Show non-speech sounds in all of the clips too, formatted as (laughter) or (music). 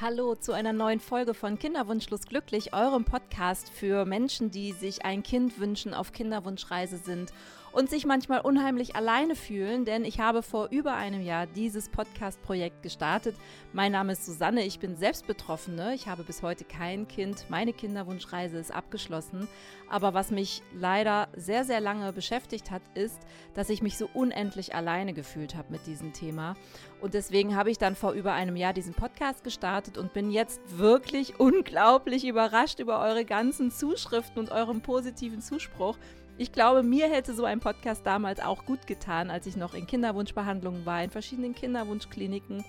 Hallo zu einer neuen Folge von Kinderwunschlos glücklich, eurem Podcast für Menschen, die sich ein Kind wünschen, auf Kinderwunschreise sind und sich manchmal unheimlich alleine fühlen, denn ich habe vor über einem Jahr dieses Podcast-Projekt gestartet. Mein Name ist Susanne, ich bin selbst Betroffene. Ich habe bis heute kein Kind. Meine Kinderwunschreise ist abgeschlossen. Aber was mich leider sehr, sehr lange beschäftigt hat, ist, dass ich mich so unendlich alleine gefühlt habe mit diesem Thema. Und deswegen habe ich dann vor über einem Jahr diesen Podcast gestartet und bin jetzt wirklich (laughs) unglaublich überrascht über eure ganzen Zuschriften und euren positiven Zuspruch. Ich glaube, mir hätte so ein Podcast damals auch gut getan, als ich noch in Kinderwunschbehandlungen war, in verschiedenen Kinderwunschkliniken.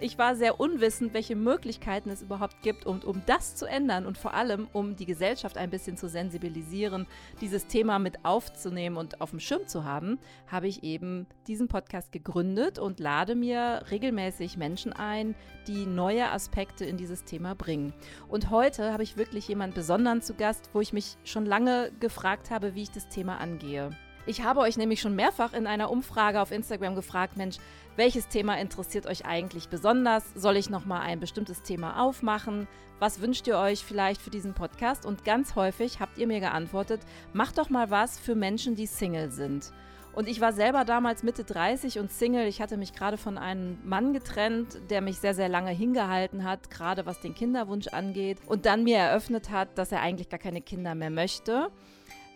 Ich war sehr unwissend, welche Möglichkeiten es überhaupt gibt, um, um das zu ändern und vor allem, um die Gesellschaft ein bisschen zu sensibilisieren, dieses Thema mit aufzunehmen und auf dem Schirm zu haben, habe ich eben diesen Podcast gegründet und lade mir regelmäßig Menschen ein, die neue Aspekte in dieses Thema bringen. Und heute habe ich wirklich jemanden besonderen zu Gast, wo ich mich schon lange gefragt habe, wie ich das Thema angehe. Ich habe euch nämlich schon mehrfach in einer Umfrage auf Instagram gefragt, Mensch, welches Thema interessiert euch eigentlich besonders? Soll ich noch mal ein bestimmtes Thema aufmachen? Was wünscht ihr euch vielleicht für diesen Podcast? Und ganz häufig habt ihr mir geantwortet, macht doch mal was für Menschen, die Single sind. Und ich war selber damals Mitte 30 und Single. Ich hatte mich gerade von einem Mann getrennt, der mich sehr, sehr lange hingehalten hat, gerade was den Kinderwunsch angeht. Und dann mir eröffnet hat, dass er eigentlich gar keine Kinder mehr möchte.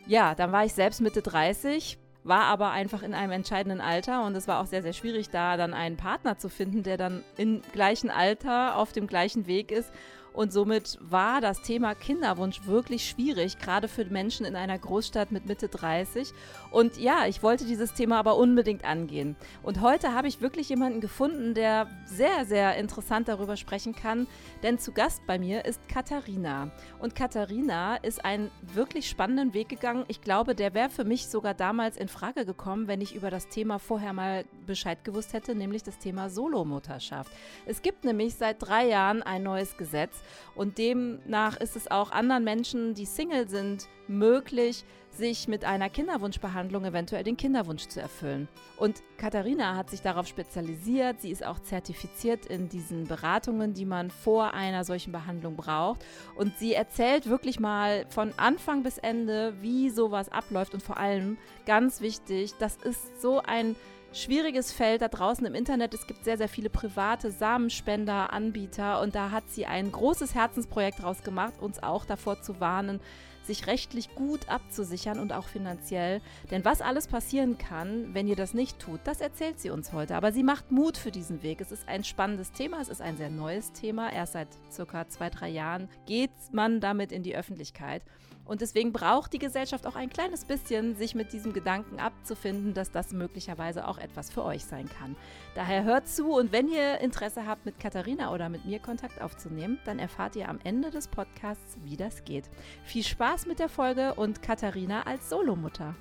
Ja, dann war ich selbst Mitte 30, war aber einfach in einem entscheidenden Alter und es war auch sehr, sehr schwierig, da dann einen Partner zu finden, der dann im gleichen Alter auf dem gleichen Weg ist und somit war das Thema Kinderwunsch wirklich schwierig, gerade für Menschen in einer Großstadt mit Mitte 30. Und ja, ich wollte dieses Thema aber unbedingt angehen. Und heute habe ich wirklich jemanden gefunden, der sehr, sehr interessant darüber sprechen kann. Denn zu Gast bei mir ist Katharina. Und Katharina ist einen wirklich spannenden Weg gegangen. Ich glaube, der wäre für mich sogar damals in Frage gekommen, wenn ich über das Thema vorher mal Bescheid gewusst hätte, nämlich das Thema Solomutterschaft. Es gibt nämlich seit drei Jahren ein neues Gesetz, und demnach ist es auch anderen Menschen, die Single sind, möglich, sich mit einer Kinderwunschbehandlung eventuell den Kinderwunsch zu erfüllen. Und Katharina hat sich darauf spezialisiert. Sie ist auch zertifiziert in diesen Beratungen, die man vor einer solchen Behandlung braucht. Und sie erzählt wirklich mal von Anfang bis Ende, wie sowas abläuft. Und vor allem, ganz wichtig, das ist so ein schwieriges Feld da draußen im Internet. Es gibt sehr, sehr viele private Samenspender, Anbieter und da hat sie ein großes Herzensprojekt draus gemacht, uns auch davor zu warnen, sich rechtlich gut abzusichern und auch finanziell. Denn was alles passieren kann, wenn ihr das nicht tut, das erzählt sie uns heute. Aber sie macht Mut für diesen Weg. Es ist ein spannendes Thema, es ist ein sehr neues Thema. Erst seit circa zwei, drei Jahren geht man damit in die Öffentlichkeit. Und deswegen braucht die Gesellschaft auch ein kleines bisschen, sich mit diesem Gedanken abzufinden, dass das möglicherweise auch etwas für euch sein kann. Daher hört zu und wenn ihr Interesse habt, mit Katharina oder mit mir Kontakt aufzunehmen, dann erfahrt ihr am Ende des Podcasts, wie das geht. Viel Spaß mit der Folge und Katharina als Solomutter.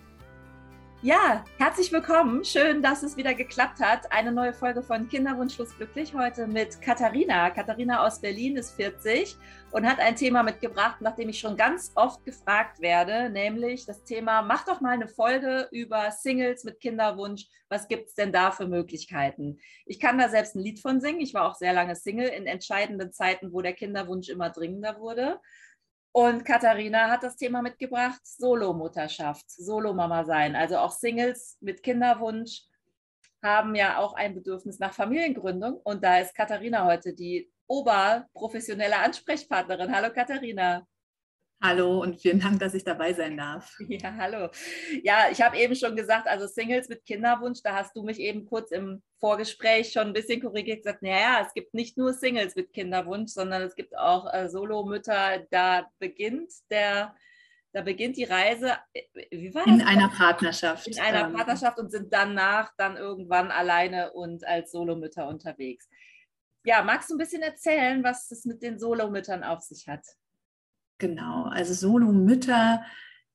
Ja, herzlich willkommen. Schön, dass es wieder geklappt hat. Eine neue Folge von Kinderwunschlos glücklich heute mit Katharina. Katharina aus Berlin ist 40 und hat ein Thema mitgebracht, nach dem ich schon ganz oft gefragt werde, nämlich das Thema, mach doch mal eine Folge über Singles mit Kinderwunsch. Was gibt es denn da für Möglichkeiten? Ich kann da selbst ein Lied von singen. Ich war auch sehr lange Single in entscheidenden Zeiten, wo der Kinderwunsch immer dringender wurde. Und Katharina hat das Thema mitgebracht, Solomutterschaft, Solomama sein. Also auch Singles mit Kinderwunsch haben ja auch ein Bedürfnis nach Familiengründung. Und da ist Katharina heute die oberprofessionelle Ansprechpartnerin. Hallo Katharina. Hallo und vielen Dank, dass ich dabei sein darf. (laughs) Ja, hallo. Ja, ich habe eben schon gesagt, also Singles mit Kinderwunsch, da hast du mich eben kurz im Vorgespräch schon ein bisschen korrigiert gesagt, naja, es gibt nicht nur Singles mit Kinderwunsch, sondern es gibt auch äh, Solomütter, da beginnt der, da beginnt die Reise, äh, wie war das? In einer Partnerschaft. In einer ähm, Partnerschaft und sind danach dann irgendwann alleine und als Solomütter unterwegs. Ja, magst du ein bisschen erzählen, was es mit den Solomüttern auf sich hat? Genau, also Solomütter,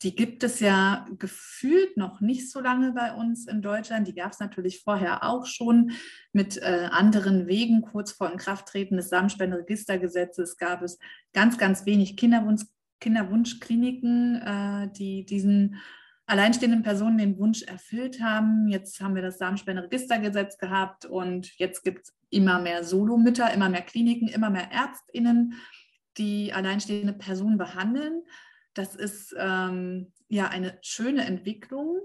die gibt es ja gefühlt noch nicht so lange bei uns in Deutschland. Die gab es natürlich vorher auch schon mit äh, anderen Wegen. Kurz vor Inkrafttreten des Samenspenderegistergesetzes gab es ganz, ganz wenig Kinderwunsch, Kinderwunschkliniken, äh, die diesen alleinstehenden Personen den Wunsch erfüllt haben. Jetzt haben wir das Samenspenderegistergesetz gehabt und jetzt gibt es immer mehr Solomütter, immer mehr Kliniken, immer mehr ÄrztInnen, die alleinstehende Personen behandeln. Das ist ähm, ja eine schöne Entwicklung.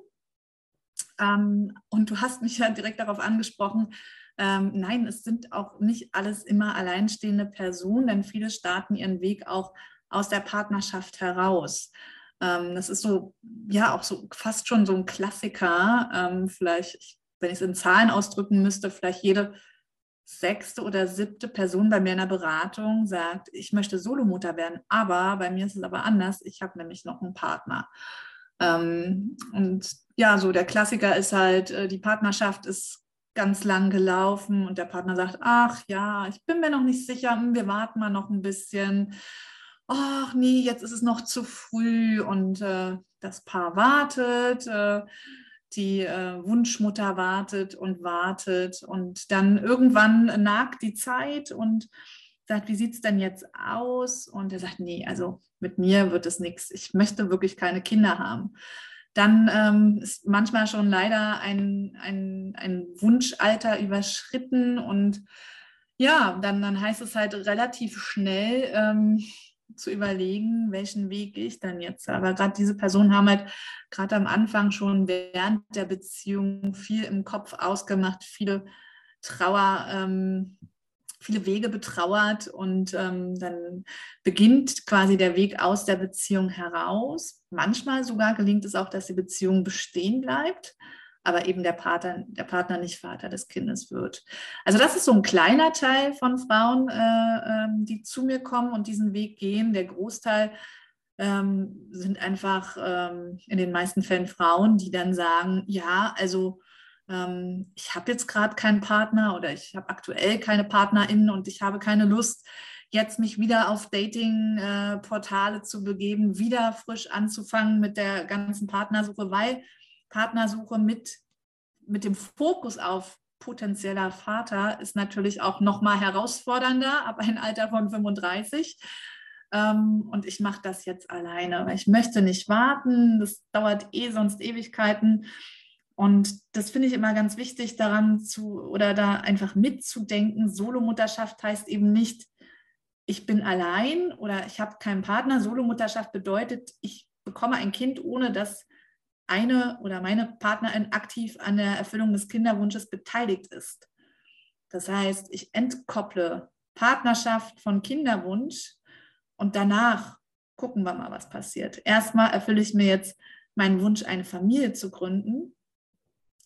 Ähm, und du hast mich ja direkt darauf angesprochen, ähm, nein, es sind auch nicht alles immer alleinstehende Personen, denn viele starten ihren Weg auch aus der Partnerschaft heraus. Ähm, das ist so, ja, auch so fast schon so ein Klassiker. Ähm, vielleicht, wenn ich es in Zahlen ausdrücken müsste, vielleicht jede sechste oder siebte Person bei mir in der Beratung sagt, ich möchte Solomutter werden, aber bei mir ist es aber anders. Ich habe nämlich noch einen Partner. Ähm, und ja, so der Klassiker ist halt, äh, die Partnerschaft ist ganz lang gelaufen und der Partner sagt, ach ja, ich bin mir noch nicht sicher, hm, wir warten mal noch ein bisschen. Ach nee, jetzt ist es noch zu früh und äh, das Paar wartet. Äh, die äh, Wunschmutter wartet und wartet und dann irgendwann nagt die Zeit und sagt, wie sieht es denn jetzt aus? Und er sagt, nee, also mit mir wird es nichts. Ich möchte wirklich keine Kinder haben. Dann ähm, ist manchmal schon leider ein, ein, ein Wunschalter überschritten und ja, dann, dann heißt es halt relativ schnell, ähm, zu überlegen, welchen Weg gehe ich dann jetzt. Aber gerade diese Personen haben halt gerade am Anfang schon während der Beziehung viel im Kopf ausgemacht, viele Trauer, ähm, viele Wege betrauert und ähm, dann beginnt quasi der Weg aus der Beziehung heraus. Manchmal sogar gelingt es auch, dass die Beziehung bestehen bleibt aber eben der Partner, der Partner nicht Vater des Kindes wird. Also das ist so ein kleiner Teil von Frauen, äh, ähm, die zu mir kommen und diesen Weg gehen. Der Großteil ähm, sind einfach ähm, in den meisten Fällen Frauen, die dann sagen, ja, also ähm, ich habe jetzt gerade keinen Partner oder ich habe aktuell keine Partnerin und ich habe keine Lust, jetzt mich wieder auf Dating-Portale äh, zu begeben, wieder frisch anzufangen mit der ganzen Partnersuche, weil Partnersuche mit, mit dem Fokus auf potenzieller Vater ist natürlich auch noch mal herausfordernder ab einem Alter von 35. Ähm, und ich mache das jetzt alleine, weil ich möchte nicht warten. Das dauert eh sonst Ewigkeiten. Und das finde ich immer ganz wichtig, daran zu oder da einfach mitzudenken. Solomutterschaft heißt eben nicht, ich bin allein oder ich habe keinen Partner. Solomutterschaft bedeutet, ich bekomme ein Kind, ohne dass eine oder meine Partnerin aktiv an der Erfüllung des Kinderwunsches beteiligt ist. Das heißt, ich entkopple Partnerschaft von Kinderwunsch und danach gucken wir mal, was passiert. Erstmal erfülle ich mir jetzt meinen Wunsch, eine Familie zu gründen,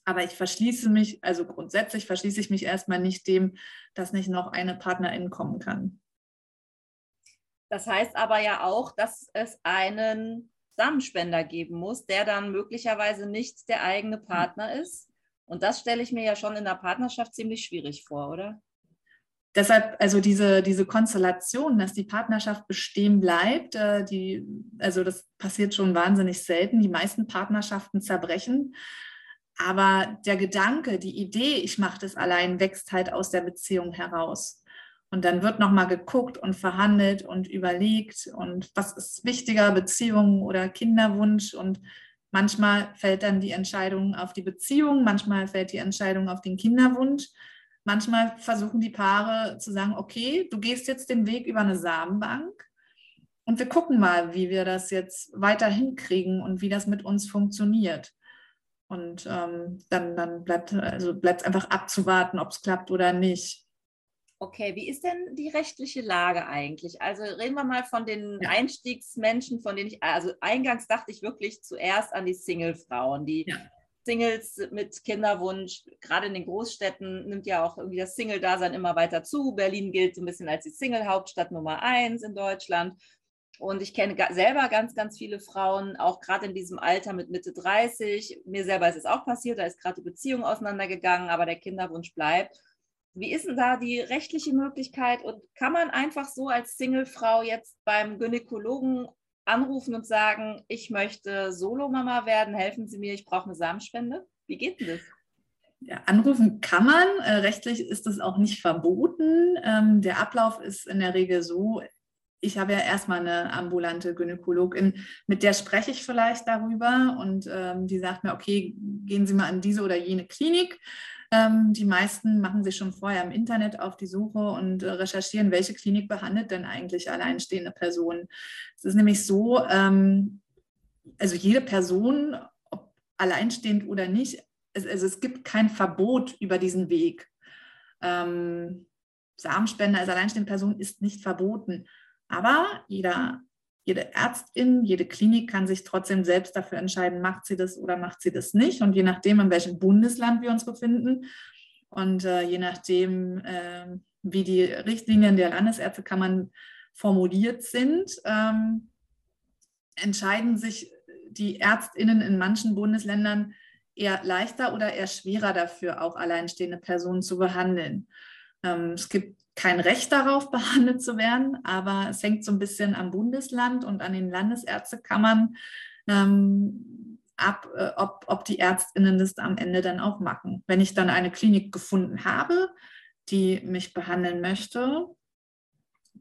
aber ich verschließe mich, also grundsätzlich verschließe ich mich erstmal nicht dem, dass nicht noch eine Partnerin kommen kann. Das heißt aber ja auch, dass es einen Samenspender geben muss, der dann möglicherweise nicht der eigene. Partner ist. Und das stelle ich mir ja schon in der Partnerschaft ziemlich schwierig vor, oder? Deshalb, also diese, diese Konstellation, dass die Partnerschaft bestehen bleibt, äh, die, also das passiert schon wahnsinnig selten. Die meisten Partnerschaften zerbrechen. Aber der Gedanke, die Idee, ich mache das allein, wächst halt aus der Beziehung heraus. Und dann wird nochmal geguckt und verhandelt und überlegt und was ist wichtiger, Beziehung oder Kinderwunsch. Und manchmal fällt dann die Entscheidung auf die Beziehung, manchmal fällt die Entscheidung auf den Kinderwunsch. Manchmal versuchen die Paare zu sagen, okay, du gehst jetzt den Weg über eine Samenbank und wir gucken mal, wie wir das jetzt weiter hinkriegen und wie das mit uns funktioniert. Und ähm, dann, dann bleibt also bleibt es einfach abzuwarten, ob es klappt oder nicht. Okay, wie ist denn die rechtliche Lage eigentlich? Also reden wir mal von den ja. Einstiegsmenschen, von denen ich, also eingangs dachte ich wirklich zuerst an die Single-Frauen, die ja. Singles mit Kinderwunsch, gerade in den Großstädten nimmt ja auch irgendwie das Single-Dasein immer weiter zu. Berlin gilt so ein bisschen als die Single-Hauptstadt Nummer eins in Deutschland. Und ich kenne selber ganz, ganz viele Frauen, auch gerade in diesem Alter mit Mitte 30. Mir selber ist es auch passiert, da ist gerade die Beziehung auseinandergegangen, aber der Kinderwunsch bleibt. Wie ist denn da die rechtliche Möglichkeit und kann man einfach so als Singlefrau jetzt beim Gynäkologen anrufen und sagen, ich möchte Solomama werden, helfen Sie mir, ich brauche eine Samenspende? Wie geht denn das? Ja, anrufen kann man. Äh, rechtlich ist das auch nicht verboten. Ähm, der Ablauf ist in der Regel so, ich habe ja erstmal eine ambulante Gynäkologin, mit der spreche ich vielleicht darüber und ähm, die sagt mir, okay, gehen Sie mal an diese oder jene Klinik. Ähm, die meisten machen sich schon vorher im Internet auf die Suche und äh, recherchieren, welche Klinik behandelt denn eigentlich alleinstehende Personen. Es ist nämlich so, ähm, also jede Person, ob alleinstehend oder nicht, es, also es gibt kein Verbot über diesen Weg. Ähm, Samenspende als alleinstehende Person ist nicht verboten. Aber jeder, jede Ärztin, jede Klinik kann sich trotzdem selbst dafür entscheiden, macht sie das oder macht sie das nicht. Und je nachdem, in welchem Bundesland wir uns befinden und äh, je nachdem, äh, wie die Richtlinien der Landesärztekammern formuliert sind, ähm, entscheiden sich die Ärztinnen in manchen Bundesländern eher leichter oder eher schwerer dafür, auch alleinstehende Personen zu behandeln. Ähm, es gibt kein Recht darauf, (laughs) behandelt zu werden, aber es hängt so ein bisschen am Bundesland und an den Landesärztekammern ähm, ab, äh, ob, ob die Ärztinnen das am Ende dann auch machen. Wenn ich dann eine Klinik gefunden habe, die mich behandeln möchte,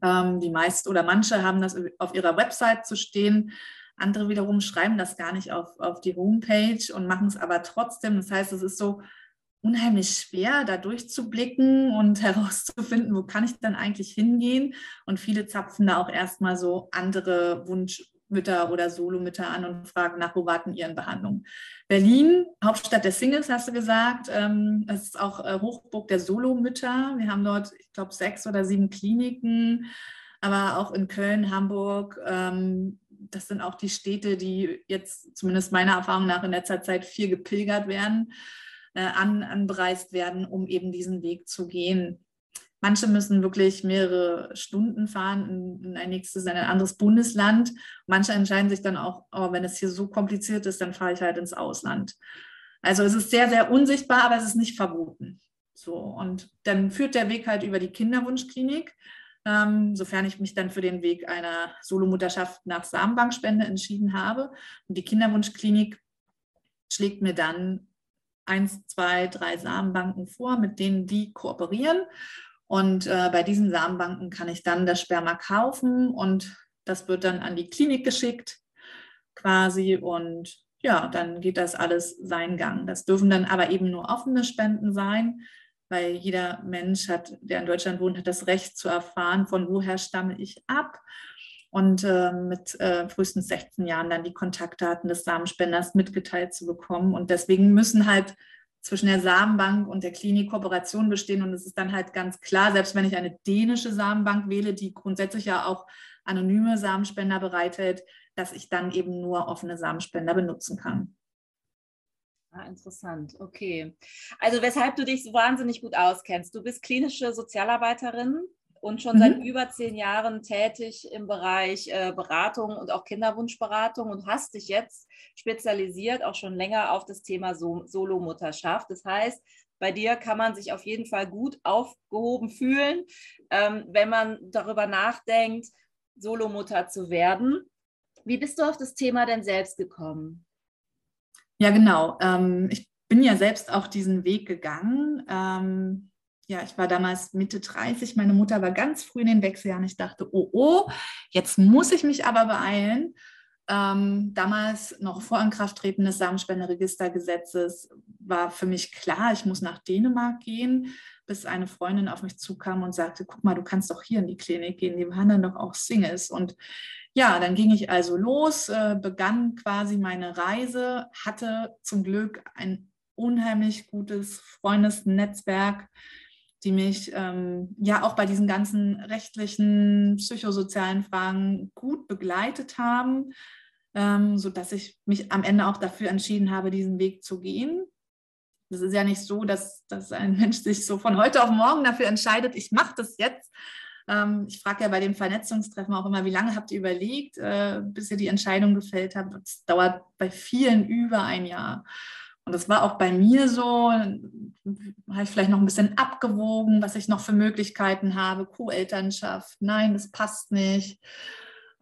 ähm, die meisten oder manche haben das auf ihrer Website zu stehen, andere wiederum schreiben das gar nicht auf, auf die Homepage und machen es aber trotzdem. Das heißt, es ist so unheimlich schwer, da durchzublicken und (laughs) herauszufinden, wo kann ich dann eigentlich hingehen. Und viele zapfen da auch erstmal so andere Wunschmütter oder Solomütter an und fragen nach, wo warten ihren Behandlungen. Berlin, Hauptstadt der Singles, hast du gesagt. Ähm, das ist auch äh, Hochburg der Solomütter. Wir haben dort, ich glaube, sechs oder sieben Kliniken, aber auch in Köln, Hamburg. Ähm, das sind auch die Städte, die jetzt zumindest meiner Erfahrung nach in letzter Zeit viel gepilgert werden äh, an, anbereist werden, um eben diesen Weg zu gehen. Manche müssen wirklich mehrere Stunden fahren in, in ein nächstes, in ein anderes Bundesland. Manche entscheiden sich dann auch, oh, wenn es hier so kompliziert ist, dann fahre ich halt ins Ausland. Also es ist sehr, sehr unsichtbar, aber es ist nicht verboten. So, und dann führt der Weg halt über die Kinderwunschklinik, ähm, sofern ich mich dann für den Weg einer Solomutterschaft nach Samenbankspende entschieden habe. Und die Kinderwunschklinik schlägt mir dann eins, zwei, drei Samenbanken vor, mit denen die kooperieren. Und äh, bei diesen Samenbanken kann ich dann das Sperma kaufen und das wird dann an die Klinik geschickt quasi und ja, dann geht das alles seinen Gang. Das dürfen dann aber eben nur offene Spenden sein, weil jeder Mensch hat, der in Deutschland wohnt, hat das Recht zu erfahren, von woher stamme ich ab und äh, mit äh, frühestens 16 Jahren dann die Kontaktdaten des Samenspenders mitgeteilt zu bekommen. Und deswegen müssen halt zwischen der Samenbank und der Klinik Kooperation bestehen. Und es ist dann halt ganz klar, selbst wenn ich eine dänische Samenbank wähle, die grundsätzlich ja auch anonyme Samenspender bereithält, dass ich dann eben nur offene Samenspender benutzen kann. Ah, interessant, okay. Also weshalb du dich so wahnsinnig gut auskennst. Du bist klinische Sozialarbeiterin und schon mhm. seit über zehn Jahren tätig im Bereich äh, Beratung und auch Kinderwunschberatung und hast dich jetzt spezialisiert, auch schon länger auf das Thema so Solomutterschaft. Das heißt, bei dir kann man sich auf jeden Fall gut aufgehoben fühlen, ähm, wenn man darüber nachdenkt, Solomutter zu werden. Wie bist du auf das Thema denn selbst gekommen? Ja, genau. Ähm, ich bin ja selbst auch diesen Weg gegangen. Ähm, ja, ich war damals Mitte 30, meine Mutter war ganz früh in den Wechseljahren. Ich dachte, oh, oh, jetzt muss ich mich aber beeilen. Ähm, damals noch vor Inkrafttreten des Samenspenderegistergesetzes war für mich klar, ich muss nach Dänemark gehen, bis eine Freundin auf mich zukam und sagte, guck mal, du kannst doch hier in die Klinik gehen, die behandeln doch auch Singles. Und ja, dann ging ich also los, äh, begann quasi meine Reise, hatte zum Glück ein unheimlich gutes Freundesnetzwerk, die mich ähm, ja auch bei diesen ganzen rechtlichen, psychosozialen Fragen gut begleitet haben, ähm, sodass ich mich am Ende auch dafür entschieden habe, diesen Weg zu gehen. Das ist ja nicht so, dass, dass ein Mensch sich so von heute auf morgen dafür entscheidet, ich mache das jetzt. Ähm, ich frage ja bei den Vernetzungstreffen auch immer, wie lange habt ihr überlegt, äh, bis ihr die Entscheidung gefällt habt? Das dauert bei vielen über ein Jahr. Und das war auch bei mir so, habe ich vielleicht noch ein bisschen abgewogen, was ich noch für Möglichkeiten habe, Co-Elternschaft, nein, das passt nicht.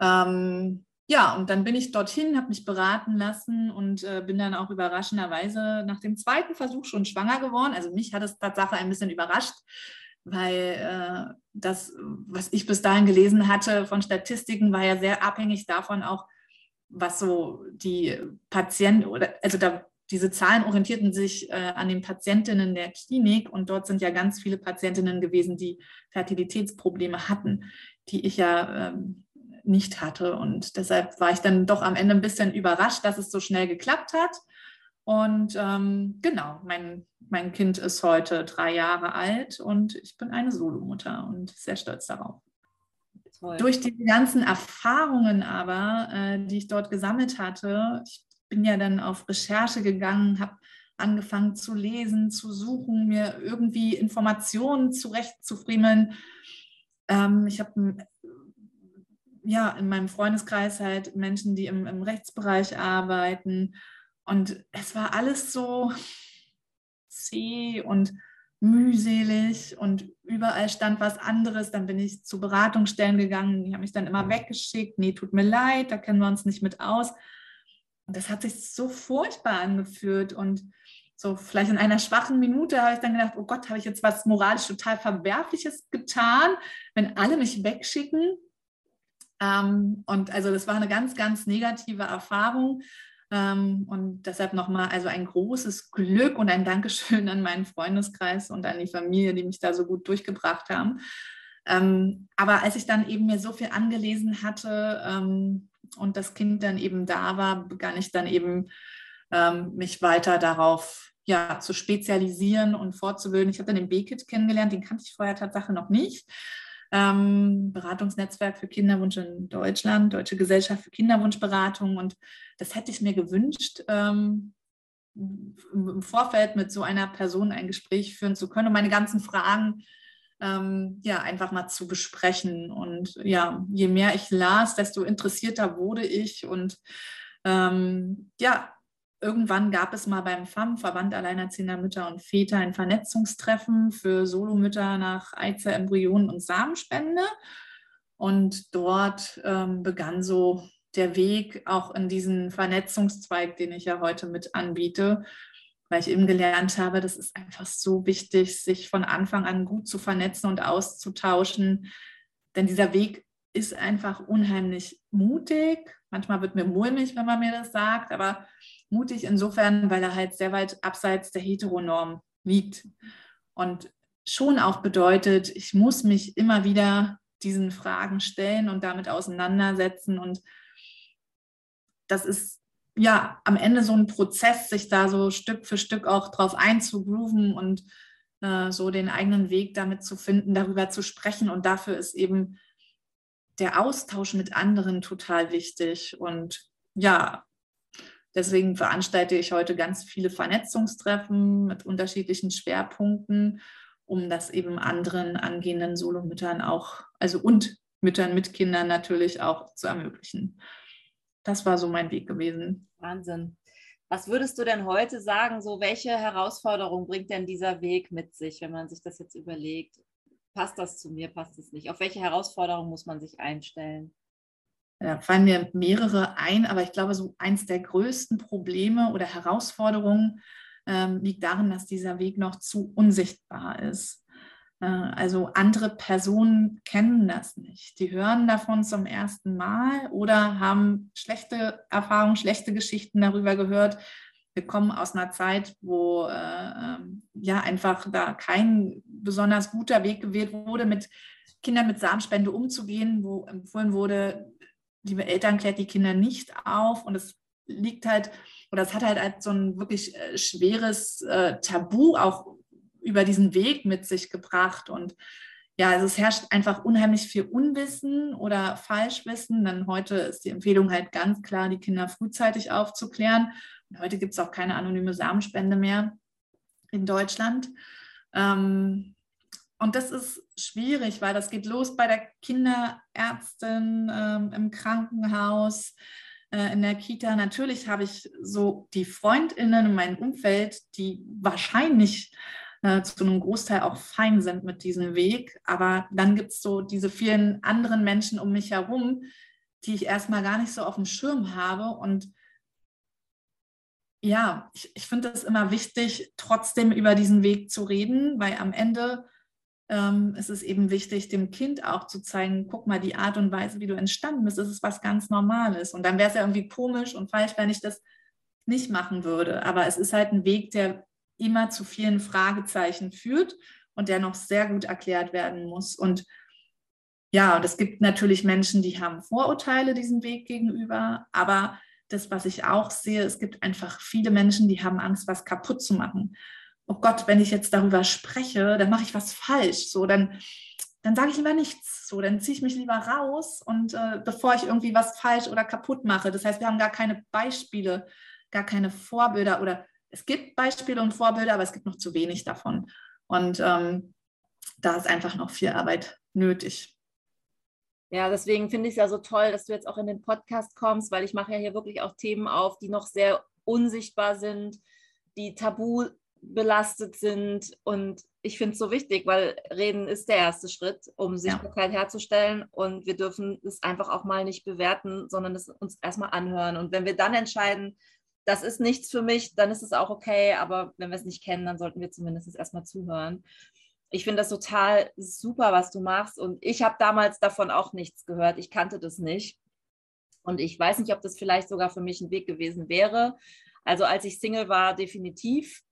Ähm, ja, und dann bin ich dorthin, habe mich beraten lassen und äh, bin dann auch überraschenderweise nach dem zweiten Versuch schon schwanger geworden. Also mich hat es Tatsache ein bisschen überrascht, weil äh, das, was ich bis dahin gelesen hatte von Statistiken, war ja sehr abhängig davon auch, was so die Patienten oder also da diese Zahlen orientierten sich äh, an den Patientinnen der Klinik und dort sind ja ganz viele Patientinnen gewesen, die Fertilitätsprobleme hatten, die ich ja ähm, nicht hatte. Und deshalb war ich dann doch am Ende ein bisschen überrascht, dass es so schnell geklappt hat. Und ähm, genau, mein, mein Kind ist heute drei Jahre alt und ich bin eine Solomutter und sehr stolz darauf. Toll. Durch die ganzen Erfahrungen aber, äh, die ich dort gesammelt hatte, ich bin ja dann auf Recherche gegangen, habe angefangen zu lesen, zu suchen, mir irgendwie Informationen zurechtzufriemeln. Ähm, ich habe ja in meinem Freundeskreis halt Menschen, die im, im Rechtsbereich arbeiten. Und es war alles so zäh und mühselig und überall stand was anderes. Dann bin ich zu Beratungsstellen gegangen, die haben mich dann immer weggeschickt. Nee, tut mir leid, da kennen wir uns nicht mit aus. Und das hat sich so furchtbar angefühlt. Und so vielleicht in einer schwachen Minute habe ich dann gedacht, oh Gott, habe ich jetzt was moralisch total Verwerfliches getan, wenn alle mich wegschicken. Ähm, und also das war eine ganz, ganz negative Erfahrung. Ähm, und deshalb nochmal also ein großes Glück und ein Dankeschön an meinen Freundeskreis und an die Familie, die mich da so gut durchgebracht haben. Ähm, aber als ich dann eben mir so viel angelesen hatte, ähm, und das Kind dann eben da war, begann ich dann eben ähm, mich weiter darauf ja, zu spezialisieren und fortzubilden. Ich habe dann den B-Kit kennengelernt, den kannte ich vorher tatsächlich noch nicht. Ähm, Beratungsnetzwerk für Kinderwunsch in Deutschland, Deutsche Gesellschaft für Kinderwunschberatung. Und das hätte ich mir gewünscht, ähm, im Vorfeld mit so einer Person ein Gespräch führen zu können und meine ganzen Fragen ähm, ja, einfach mal zu besprechen. Und ja, je mehr ich las, desto interessierter wurde ich. Und ähm, ja, irgendwann gab es mal beim FAM, Verband Alleinerziehender Mütter und Väter, ein Vernetzungstreffen für Solomütter nach Eizell, Embryonen und Samenspende. Und dort ähm, begann so der Weg auch in diesen Vernetzungszweig, den ich ja heute mit anbiete, weil ich eben gelernt habe, das ist einfach so wichtig, sich von Anfang an gut zu vernetzen und auszutauschen. Denn dieser Weg ist einfach unheimlich mutig. Manchmal wird mir mulmig, wenn man mir das sagt, aber mutig insofern, weil er halt sehr weit abseits der Heteronorm liegt. Und schon auch bedeutet, ich muss mich immer wieder diesen Fragen stellen und damit auseinandersetzen. Und das ist ja, am Ende so ein Prozess, sich da so Stück für Stück auch drauf einzugrooven und äh, so den eigenen Weg damit zu finden, darüber zu sprechen. Und dafür ist eben der Austausch mit anderen total wichtig. Und ja, deswegen veranstalte ich heute ganz viele Vernetzungstreffen mit unterschiedlichen Schwerpunkten, um das eben anderen angehenden Solomüttern auch, also und Müttern mit Kindern natürlich auch zu ermöglichen das war so mein Weg gewesen. Wahnsinn. Was würdest du denn heute sagen, so welche Herausforderung bringt denn dieser Weg mit sich, wenn man sich das jetzt überlegt? Passt das zu mir, passt es nicht? Auf welche Herausforderung muss man sich einstellen? Da fallen mir mehrere ein, aber ich glaube, so eins der größten Probleme oder Herausforderungen ähm, liegt darin, dass dieser Weg noch zu unsichtbar ist. Äh, also andere Personen kennen das nicht. Die hören davon zum ersten Mal oder haben schlechte Erfahrungen, schlechte Geschichten darüber gehört. Wir kommen aus einer Zeit, wo äh, ähm, ja einfach da kein besonders guter Weg gewählt wurde, mit Kindern mit Samenspende umzugehen, wo empfohlen wurde, liebe Eltern, klärt die Kinder nicht auf. Und es liegt halt, oder es hat halt so ein wirklich äh, schweres äh, Tabu auch über diesen Weg mit sich gebracht. Und ja, also es herrscht einfach unheimlich viel Unwissen oder Falschwissen. Denn heute ist die Empfehlung halt ganz klar, die Kinder frühzeitig aufzuklären. Und heute gibt es auch keine anonyme Samenspende mehr in Deutschland. Ähm, und das ist schwierig, weil das geht los bei der Kinderärztin ähm, im Krankenhaus, äh, in der Kita. Natürlich habe ich so die Freundinnen in meinem Umfeld, die wahrscheinlich äh, zu einem Großteil auch fein sind mit diesem Weg. Aber dann gibt es so diese vielen anderen Menschen um mich herum, die ich erstmal gar nicht so auf dem Schirm habe. Und ja, ich, ich finde es immer wichtig, trotzdem über diesen Weg zu reden, weil am Ende ähm, es eben wichtig, dem Kind auch zu zeigen, guck mal, die Art und Weise, wie du entstanden bist, ist was ganz Normales. Und dann wäre es ja irgendwie komisch und falsch, wenn ich das nicht machen würde. Aber es ist halt ein Weg, der immer zu vielen Fragezeichen führt und der noch sehr gut erklärt werden muss. Und ja, und es gibt natürlich Menschen, die haben Vorurteile diesem Weg gegenüber, aber das, was ich auch sehe, es gibt einfach viele Menschen, die haben Angst, was kaputt zu machen. Oh Gott, wenn ich jetzt darüber spreche, dann mache ich was falsch. So, dann, dann sage ich lieber nichts. So, dann ziehe ich mich lieber raus und äh, bevor ich irgendwie was falsch oder kaputt mache. Das heißt, wir haben gar keine Beispiele, gar keine Vorbilder oder es gibt Beispiele und Vorbilder, aber es gibt noch zu wenig davon. Und ähm, da ist einfach noch viel Arbeit nötig. Ja, deswegen finde ich es ja so toll, dass du jetzt auch in den Podcast kommst, weil ich mache ja hier wirklich auch Themen auf, die noch sehr unsichtbar sind, die tabu belastet sind. Und ich finde es so wichtig, weil Reden ist der erste Schritt, um Sichtbarkeit ja. herzustellen. Und wir dürfen es einfach auch mal nicht bewerten, sondern es uns erstmal anhören. Und wenn wir dann entscheiden, das ist nichts für mich, dann ist es auch okay. Aber wenn wir es nicht kennen, dann sollten wir zumindest erstmal zuhören ich finde das total super, was du machst. Und ich habe damals davon auch nichts gehört. Ich kannte das nicht. Und ich weiß nicht, ob das vielleicht sogar für mich ein Weg gewesen wäre. Also als ich Single war, definitiv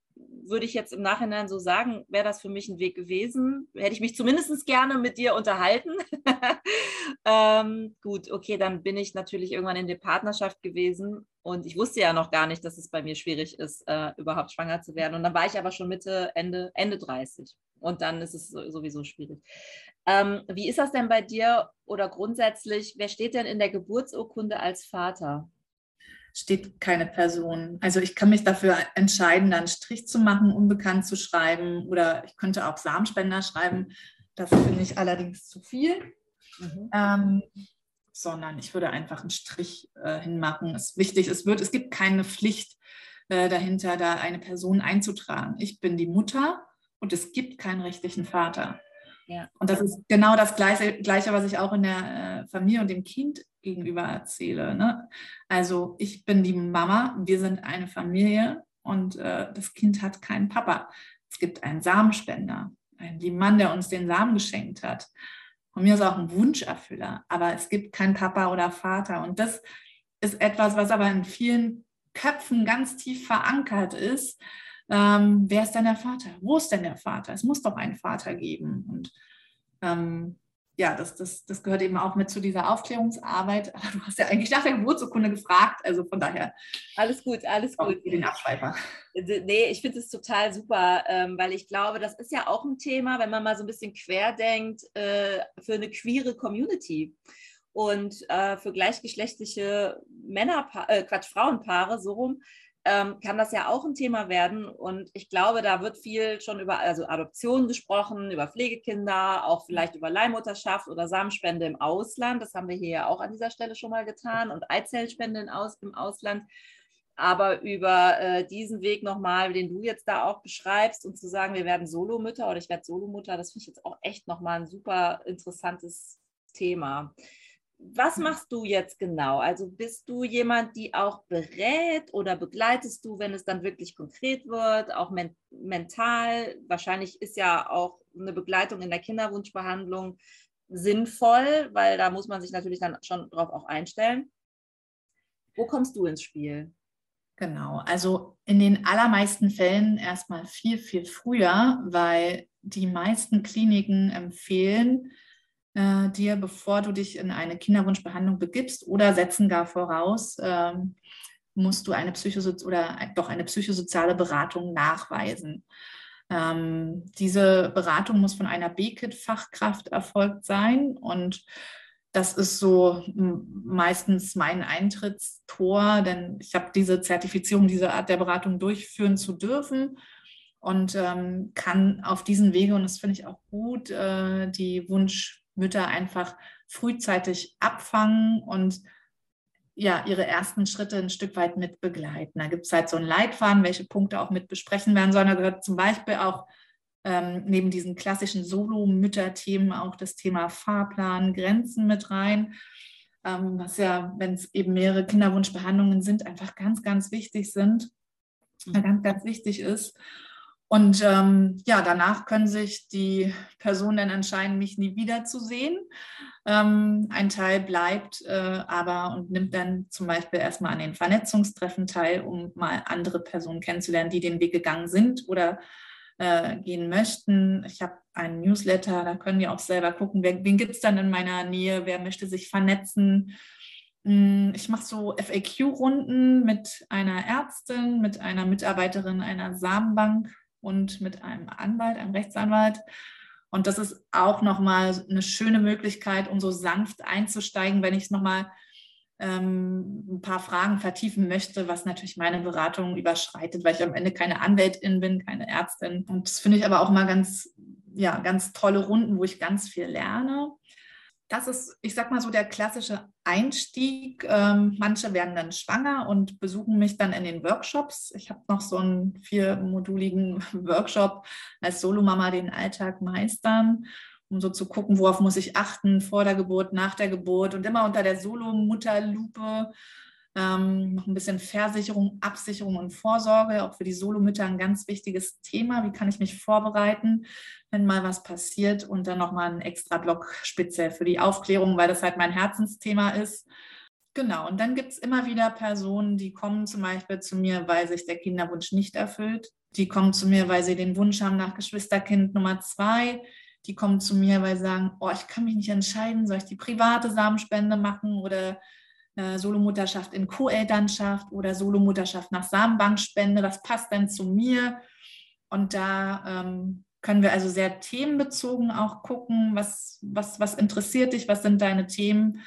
würde ich jetzt im Nachhinein so sagen, wäre das für mich ein Weg gewesen. Hätte ich mich zumindest gerne mit dir unterhalten. (laughs) ähm, gut, okay, dann bin ich natürlich irgendwann in der Partnerschaft gewesen und ich wusste ja noch gar nicht, dass es bei mir schwierig ist, äh, überhaupt schwanger zu werden. Und dann war ich aber schon Mitte, Ende, Ende 30. Und dann ist es sowieso schwierig. Ähm, wie ist das denn bei dir oder grundsätzlich, wer steht denn in der Geburtsurkunde als Vater? Steht keine Person. Also ich kann mich dafür entscheiden, dann Strich zu machen, unbekannt zu schreiben oder ich könnte auch Samenspender schreiben. Das finde ich allerdings zu viel. Mhm. Ähm, sondern ich würde einfach einen Strich äh, hinmachen. Es ist wichtig, es, wird, es gibt keine Pflicht äh, dahinter, da eine Person einzutragen. Ich bin die Mutter und es gibt keinen rechtlichen Vater. Ja. Und das ist genau das Gleiche, Gleiche was ich auch in der äh, Familie und dem Kind gegenüber erzähle. Ne? Also ich bin die Mama, wir sind eine Familie und äh, das Kind hat keinen Papa. Es gibt einen Samenspender, einen lieben Mann, der uns den Samen geschenkt hat. Von mir ist auch ein Wunscherfüller, aber es gibt keinen Papa oder Vater. Und das ist etwas, was aber in vielen Köpfen ganz tief verankert ist. Ähm, wer ist denn der Vater? Wo ist denn der Vater? Es muss doch einen Vater geben. Und ähm, ja, das, das, das gehört eben auch mit zu dieser Aufklärungsarbeit. (laughs) Aber du hast ja eigentlich nach der Geburtsurkunde gefragt, also von daher. Alles gut, alles gut. Den Abschreiber. Nee, ich finde es total super, ähm, weil ich glaube, das ist ja auch ein Thema, wenn man mal so ein bisschen querdenkt, äh, für eine queere Community und äh, für gleichgeschlechtliche Männer, äh, Quatsch, Frauenpaare, so rum, ähm, kann das ja auch ein Thema werden. Und ich glaube, da wird viel schon über also Adoption gesprochen, über Pflegekinder, auch vielleicht über Leihmutterschaft oder Samenspende im Ausland. Das haben wir hier ja auch an dieser Stelle schon mal getan und Eizellspende im Ausland. Aber über äh, diesen Weg nochmal, den du jetzt da auch beschreibst und zu sagen, wir werden Solomütter oder ich werde Solomutter, das finde ich jetzt auch echt nochmal ein super interessantes Thema was machst du jetzt genau? Also bist du jemand, die auch berät oder begleitest du, wenn es dann wirklich konkret wird, auch men mental? Wahrscheinlich ist ja auch eine Begleitung in der Kinderwunschbehandlung sinnvoll, weil da muss man sich natürlich dann schon drauf auch einstellen. Wo kommst du ins Spiel? Genau, also in den allermeisten Fällen erstmal viel, viel früher, weil die meisten Kliniken empfehlen, äh, dir, bevor du dich in eine Kinderwunschbehandlung begibst oder setzen gar voraus, äh, musst du eine Psychosozi oder doch eine psychosoziale Beratung nachweisen. Ähm, diese Beratung muss von einer BKIT-Fachkraft erfolgt sein und das ist so meistens mein Eintrittstor, denn ich habe diese Zertifizierung, diese Art der Beratung durchführen zu dürfen und ähm, kann auf diesen Wege, und das finde ich auch gut, äh, die Wunsch Mütter einfach frühzeitig abfangen und ja, ihre ersten Schritte ein Stück weit mit begleiten. Da gibt es halt so einen Leitfaden, welche Punkte auch mit besprechen werden sollen. Da gehört zum Beispiel auch ähm, neben diesen klassischen Solo-Mütter-Themen auch das Thema Fahrplan, Grenzen mit rein, ähm, was ja, wenn es eben mehrere Kinderwunschbehandlungen sind, einfach ganz, ganz wichtig sind, mhm. ganz, ganz wichtig ist. Und ähm, ja, danach können sich die Personen dann entscheiden, mich nie wiederzusehen. Ähm, ein Teil bleibt äh, aber und nimmt dann zum Beispiel erstmal an den Vernetzungstreffen teil, um mal andere Personen kennenzulernen, die den Weg gegangen sind oder äh, gehen möchten. Ich habe einen Newsletter, da können die auch selber gucken, wer, wen gibt es dann in meiner Nähe, wer möchte sich vernetzen. Hm, ich mache so FAQ-Runden mit einer Ärztin, mit einer Mitarbeiterin einer Samenbank und mit einem Anwalt, einem Rechtsanwalt. Und das ist auch nochmal eine schöne Möglichkeit, um so sanft einzusteigen, wenn ich nochmal ähm, ein paar Fragen vertiefen möchte, was natürlich meine Beratung überschreitet, weil ich am Ende keine Anwältin bin, keine Ärztin. Und das finde ich aber auch mal ganz, ja, ganz tolle Runden, wo ich ganz viel lerne das ist, ich sag mal so, der klassische Einstieg. Ähm, manche werden dann schwanger und besuchen mich dann in den Workshops. Ich habe noch so einen viermoduligen (laughs) Workshop als Solomama den Alltag meistern, um so zu gucken, worauf muss ich achten vor der Geburt, nach der Geburt und immer unter der Solomutterlupe ähm, noch ein bisschen Versicherung, Absicherung und Vorsorge, auch für die Solomütter ein ganz wichtiges Thema. Wie kann ich mich vorbereiten, wenn mal was passiert? Und dann nochmal ein extra Block speziell für die Aufklärung, weil das halt mein Herzensthema ist. Genau, und dann gibt es immer wieder Personen, die kommen zum Beispiel zu mir, weil sich der Kinderwunsch nicht erfüllt. Die kommen zu mir, weil sie den Wunsch haben nach Geschwisterkind Nummer zwei. Die kommen zu mir, weil sie sagen, oh, ich kann mich nicht entscheiden, soll ich die private Samenspende machen oder äh, Solomutterschaft in Co-Elternschaft oder Solomutterschaft nach Samenbankspende, was passt denn zu mir? Und da ähm, können wir also sehr themenbezogen auch gucken, was, was, was interessiert dich, was sind deine Themen.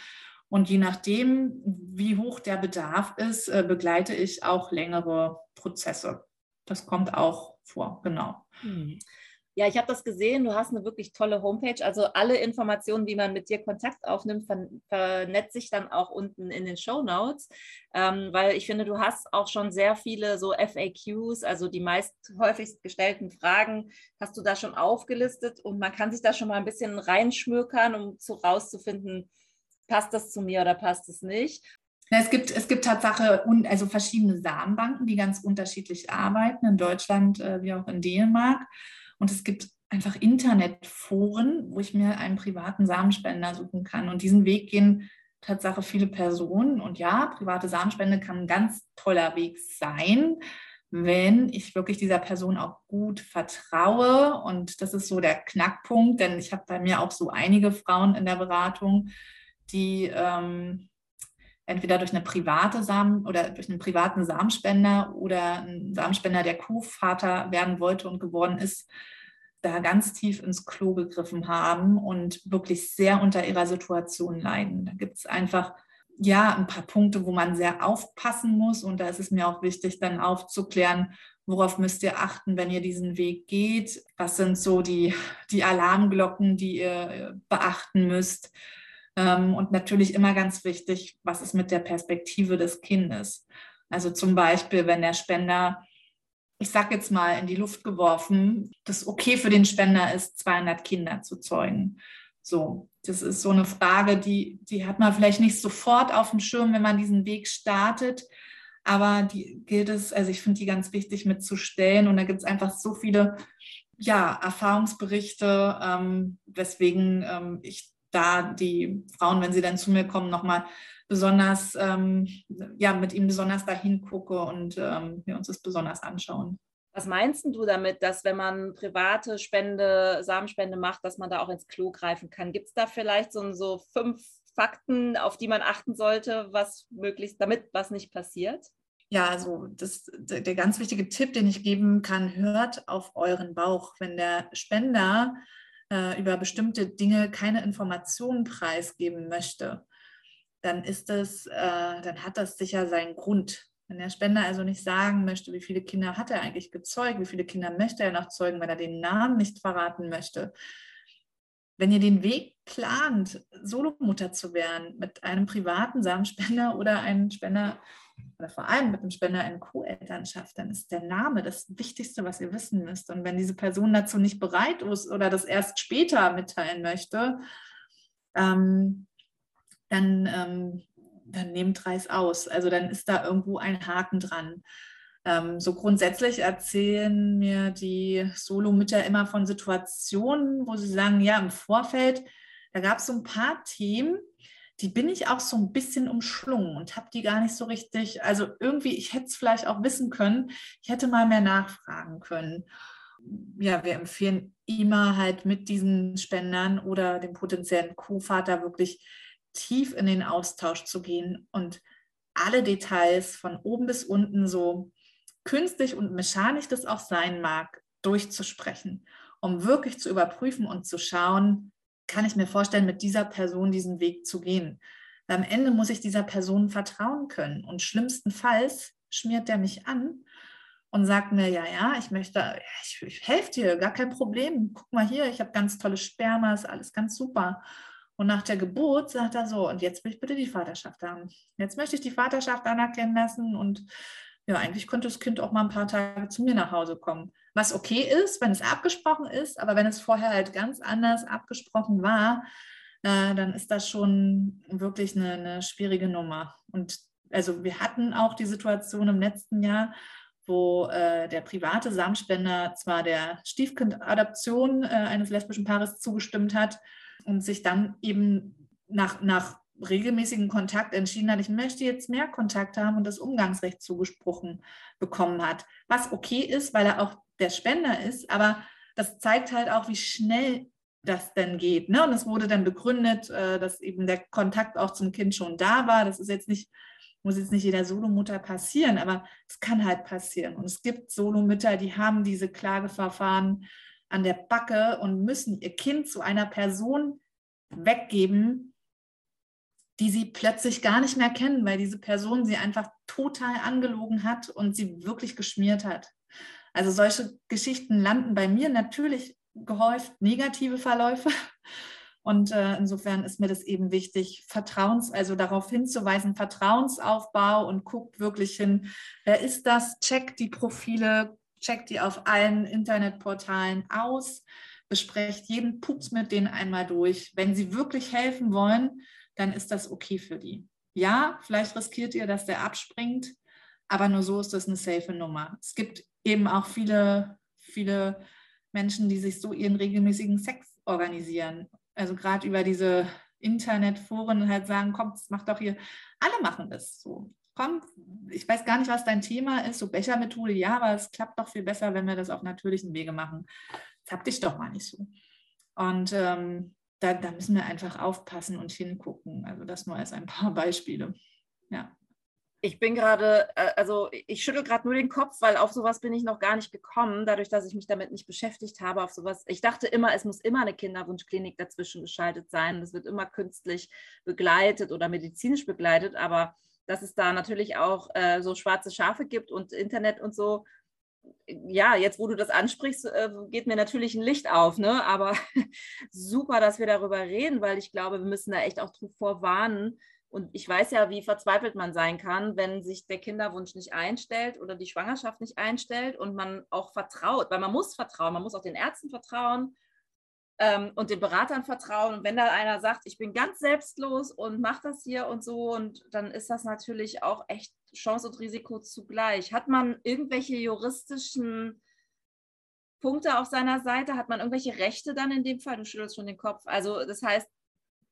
Und je nachdem, wie hoch der Bedarf ist, äh, begleite ich auch längere Prozesse. Das kommt auch vor, genau. Hm. Ja, ich habe das gesehen. Du hast eine wirklich tolle Homepage. Also alle Informationen, wie man mit dir Kontakt aufnimmt, vernetzt sich dann auch unten in den Show Notes, ähm, weil ich finde, du hast auch schon sehr viele so FAQs, also die meist häufigst gestellten Fragen, hast du da schon aufgelistet und man kann sich da schon mal ein bisschen reinschmökern, um zu rauszufinden, passt das zu mir oder passt es nicht. Es gibt, es gibt Tatsache also verschiedene Samenbanken, die ganz unterschiedlich arbeiten, in Deutschland äh, wie auch in Dänemark. Und es gibt einfach Internetforen, wo ich mir einen privaten Samenspender suchen kann. Und diesen Weg gehen Tatsache viele Personen. Und ja, private Samenspende kann ein ganz toller Weg sein, wenn ich wirklich dieser Person auch gut vertraue. Und das ist so der Knackpunkt, denn ich habe bei mir auch so einige Frauen in der Beratung, die ähm, entweder durch eine private Samen oder durch einen privaten Samenspender oder einen Samenspender, der Co-Vater werden wollte und geworden ist, da ganz tief ins Klo gegriffen haben und wirklich sehr unter ihrer Situation leiden. Da gibt es einfach ja ein paar Punkte, wo man sehr aufpassen muss und da ist es mir auch wichtig, dann aufzuklären, worauf müsst ihr achten, wenn ihr diesen Weg geht? Was sind so die, die Alarmglocken, die ihr beachten müsst? Ähm, und natürlich immer ganz wichtig, was ist mit der Perspektive des Kindes? Also zum Beispiel, wenn der Spender ich sage jetzt mal, in die Luft geworfen, das okay für den Spender ist, 200 Kinder zu zeugen. So, das ist so eine Frage, die, die hat man vielleicht nicht sofort auf dem Schirm, wenn man diesen Weg startet. Aber die gilt es, also ich finde die ganz wichtig mitzustellen. Und da gibt es einfach so viele ja, Erfahrungsberichte, ähm, weswegen ähm, ich da die Frauen, wenn sie dann zu mir kommen, nochmal besonders, ähm, ja, mit ihm besonders dahin gucke und ähm, wir uns das besonders anschauen. Was meinst du damit, dass wenn man private Spende, Samenspende macht, dass man da auch ins Klo greifen kann? Gibt es da vielleicht so, so fünf Fakten, auf die man achten sollte, was möglichst, damit was nicht passiert? Ja, also das, der ganz wichtige Tipp, den ich geben kann, hört auf euren Bauch. Wenn der Spender äh, über bestimmte Dinge keine Informationen preisgeben möchte, dann ist es, äh, dann hat das sicher seinen Grund. Wenn der Spender also nicht sagen möchte, wie viele Kinder hat er eigentlich gezeugt, wie viele Kinder möchte er noch zeugen, wenn er den Namen nicht verraten möchte. Wenn ihr den Weg plant, Solomutter zu werden mit einem privaten Samenspender (laughs) oder einem Spender oder vor allem mit einem Spender in Co-Elternschaft, dann ist der Name das Wichtigste, was ihr wissen müsst. Und wenn diese Person dazu nicht bereit ist oder das erst später mitteilen möchte, ähm, dann, ähm, dann nehmt Reis aus. Also dann ist da irgendwo ein Haken dran. Ähm, so grundsätzlich erzählen mir die Solomütter immer von Situationen, wo sie sagen, ja, im Vorfeld, da gab es so ein paar Themen, die bin ich auch so ein bisschen umschlungen und habe die gar nicht so richtig, also irgendwie, ich hätte es vielleicht auch wissen können, ich hätte mal mehr nachfragen können. Ja, wir empfehlen immer halt mit diesen Spendern oder dem potenziellen Co-Vater wirklich tief in den Austausch zu gehen und alle Details von oben bis unten so künstlich und mechanisch das auch sein mag, durchzusprechen, um wirklich zu überprüfen und zu schauen, kann ich mir vorstellen, mit dieser Person diesen Weg zu gehen. Weil am Ende muss ich dieser Person vertrauen können und schlimmstenfalls schmiert der mich an und sagt mir, ja, ja, ich möchte, ich, ich helfe dir, gar kein Problem. Guck mal hier, ich habe ganz tolle Sperma, ist alles ganz super. Und nach der Geburt sagt er so, und jetzt will ich bitte die Vaterschaft haben. Jetzt möchte ich die Vaterschaft anerkennen lassen und ja, eigentlich könnte das Kind auch mal ein paar Tage zu mir nach Hause kommen. Was okay ist, wenn es abgesprochen ist, aber wenn es vorher halt ganz anders abgesprochen war, äh, dann ist das schon wirklich eine, eine schwierige Nummer. Und also wir hatten auch die Situation im letzten Jahr, wo äh, der private Samenspender zwar der Stiefkindadoption äh, eines lesbischen Paares zugestimmt hat und sich dann eben nach, nach regelmäßigen Kontakt entschieden hat, ich möchte jetzt mehr Kontakt haben und das Umgangsrecht zugesprochen bekommen hat. Was okay ist, weil er auch der Spender ist, aber das zeigt halt auch, wie schnell das denn geht. Ne? Und es wurde dann begründet, äh, dass eben der Kontakt auch zum Kind schon da war. Das ist jetzt nicht, muss jetzt nicht jeder Solomutter passieren, aber es kann halt passieren. Und es gibt Solomütter, die haben diese Klageverfahren an der Backe und müssen ihr Kind zu einer Person weggeben, die sie plötzlich gar nicht mehr kennen, weil diese Person sie einfach total angelogen hat und sie wirklich geschmiert hat. Also solche Geschichten landen bei mir natürlich gehäuft negative Verläufe. (laughs) Und äh, insofern ist mir das eben wichtig, Vertrauens, also darauf hinzuweisen, Vertrauensaufbau und guckt wirklich hin, wer ist das, checkt die Profile, checkt die auf allen Internetportalen aus, besprecht jeden Pups mit denen einmal durch. Wenn sie wirklich helfen wollen, dann ist das okay für die. Ja, vielleicht riskiert ihr, dass der abspringt, aber nur so ist das eine safe Nummer. Es gibt eben auch viele, viele Menschen, die sich so ihren regelmäßigen Sex organisieren. Also gerade über diese Internetforen halt sagen, komm, das macht doch hier, alle machen das so. Komm, ich weiß gar nicht, was dein Thema ist, so Bechermethode, ja, aber es klappt doch viel besser, wenn wir das auf natürlichen Wege machen. Hab dich doch mal nicht so. Und ähm, da, da müssen wir einfach aufpassen und hingucken. Also das nur als ein paar Beispiele. Ja. Ich bin gerade, äh, also ich schüttel gerade nur den Kopf, weil auf sowas bin ich noch gar nicht gekommen, dadurch, dass ich mich damit nicht beschäftigt habe. Auf sowas, ich dachte immer, es muss immer eine Kinderwunschklinik dazwischen geschaltet sein. Das wird immer künstlich begleitet oder medizinisch begleitet, aber dass es da natürlich auch äh, so schwarze Schafe gibt und Internet und so, ja, jetzt wo du das ansprichst, äh, geht mir natürlich ein Licht auf, ne? Aber (laughs) super, dass wir darüber reden, weil ich glaube, wir müssen da echt auch davor warnen. Und ich weiß ja, wie verzweifelt man sein kann, wenn sich der Kinderwunsch nicht einstellt oder die Schwangerschaft nicht einstellt und man auch vertraut, weil man muss vertrauen, man muss auch den Ärzten vertrauen ähm, und den Beratern vertrauen. Und wenn da einer sagt, ich bin ganz selbstlos und mache das hier und so, und dann ist das natürlich auch echt Chance und Risiko zugleich. Hat man irgendwelche juristischen Punkte auf seiner Seite? Hat man irgendwelche Rechte dann in dem Fall? Du schüttelst schon den Kopf. Also das heißt,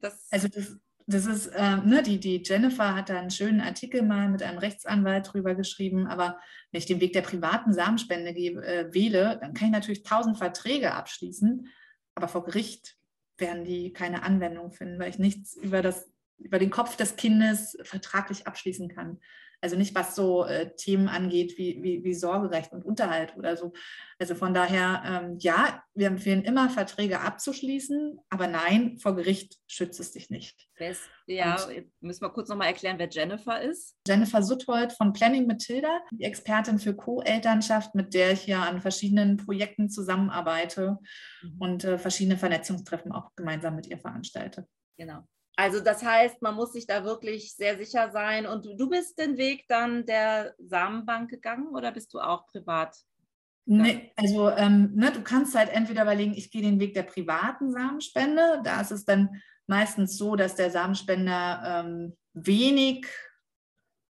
das... Also das, das ist, äh, ne, die, die Jennifer hat da einen schönen Artikel mal mit einem Rechtsanwalt drüber geschrieben, aber wenn ich den Weg der privaten Samenspende äh, wähle, dann kann ich natürlich tausend Verträge abschließen, aber vor Gericht werden die keine Anwendung finden, weil ich nichts über, das, über den Kopf des Kindes vertraglich abschließen kann. Also nicht, was so äh, Themen angeht wie, wie, wie, Sorgerecht und Unterhalt oder so. Also von daher, ähm, ja, wir empfehlen immer, Verträge abzuschließen, aber nein, vor Gericht schützt es dich nicht. Ja, und müssen wir kurz nochmal erklären, wer Jennifer ist. Jennifer Suthold von Planning Matilda, die Expertin für Co-Elternschaft, mit der ich ja an verschiedenen Projekten zusammenarbeite mhm. und äh, verschiedene Vernetzungstreffen auch gemeinsam mit ihr veranstalte. Genau. Also das heißt, man muss sich da wirklich sehr sicher sein. Und du, bist den Weg dann der Samenbank gegangen oder bist du auch privat? Nee, also ähm, ne, du kannst halt entweder überlegen, ich gehe den Weg der privaten Samenspende. Da ist es dann meistens so, dass der Samenspender ähm, wenig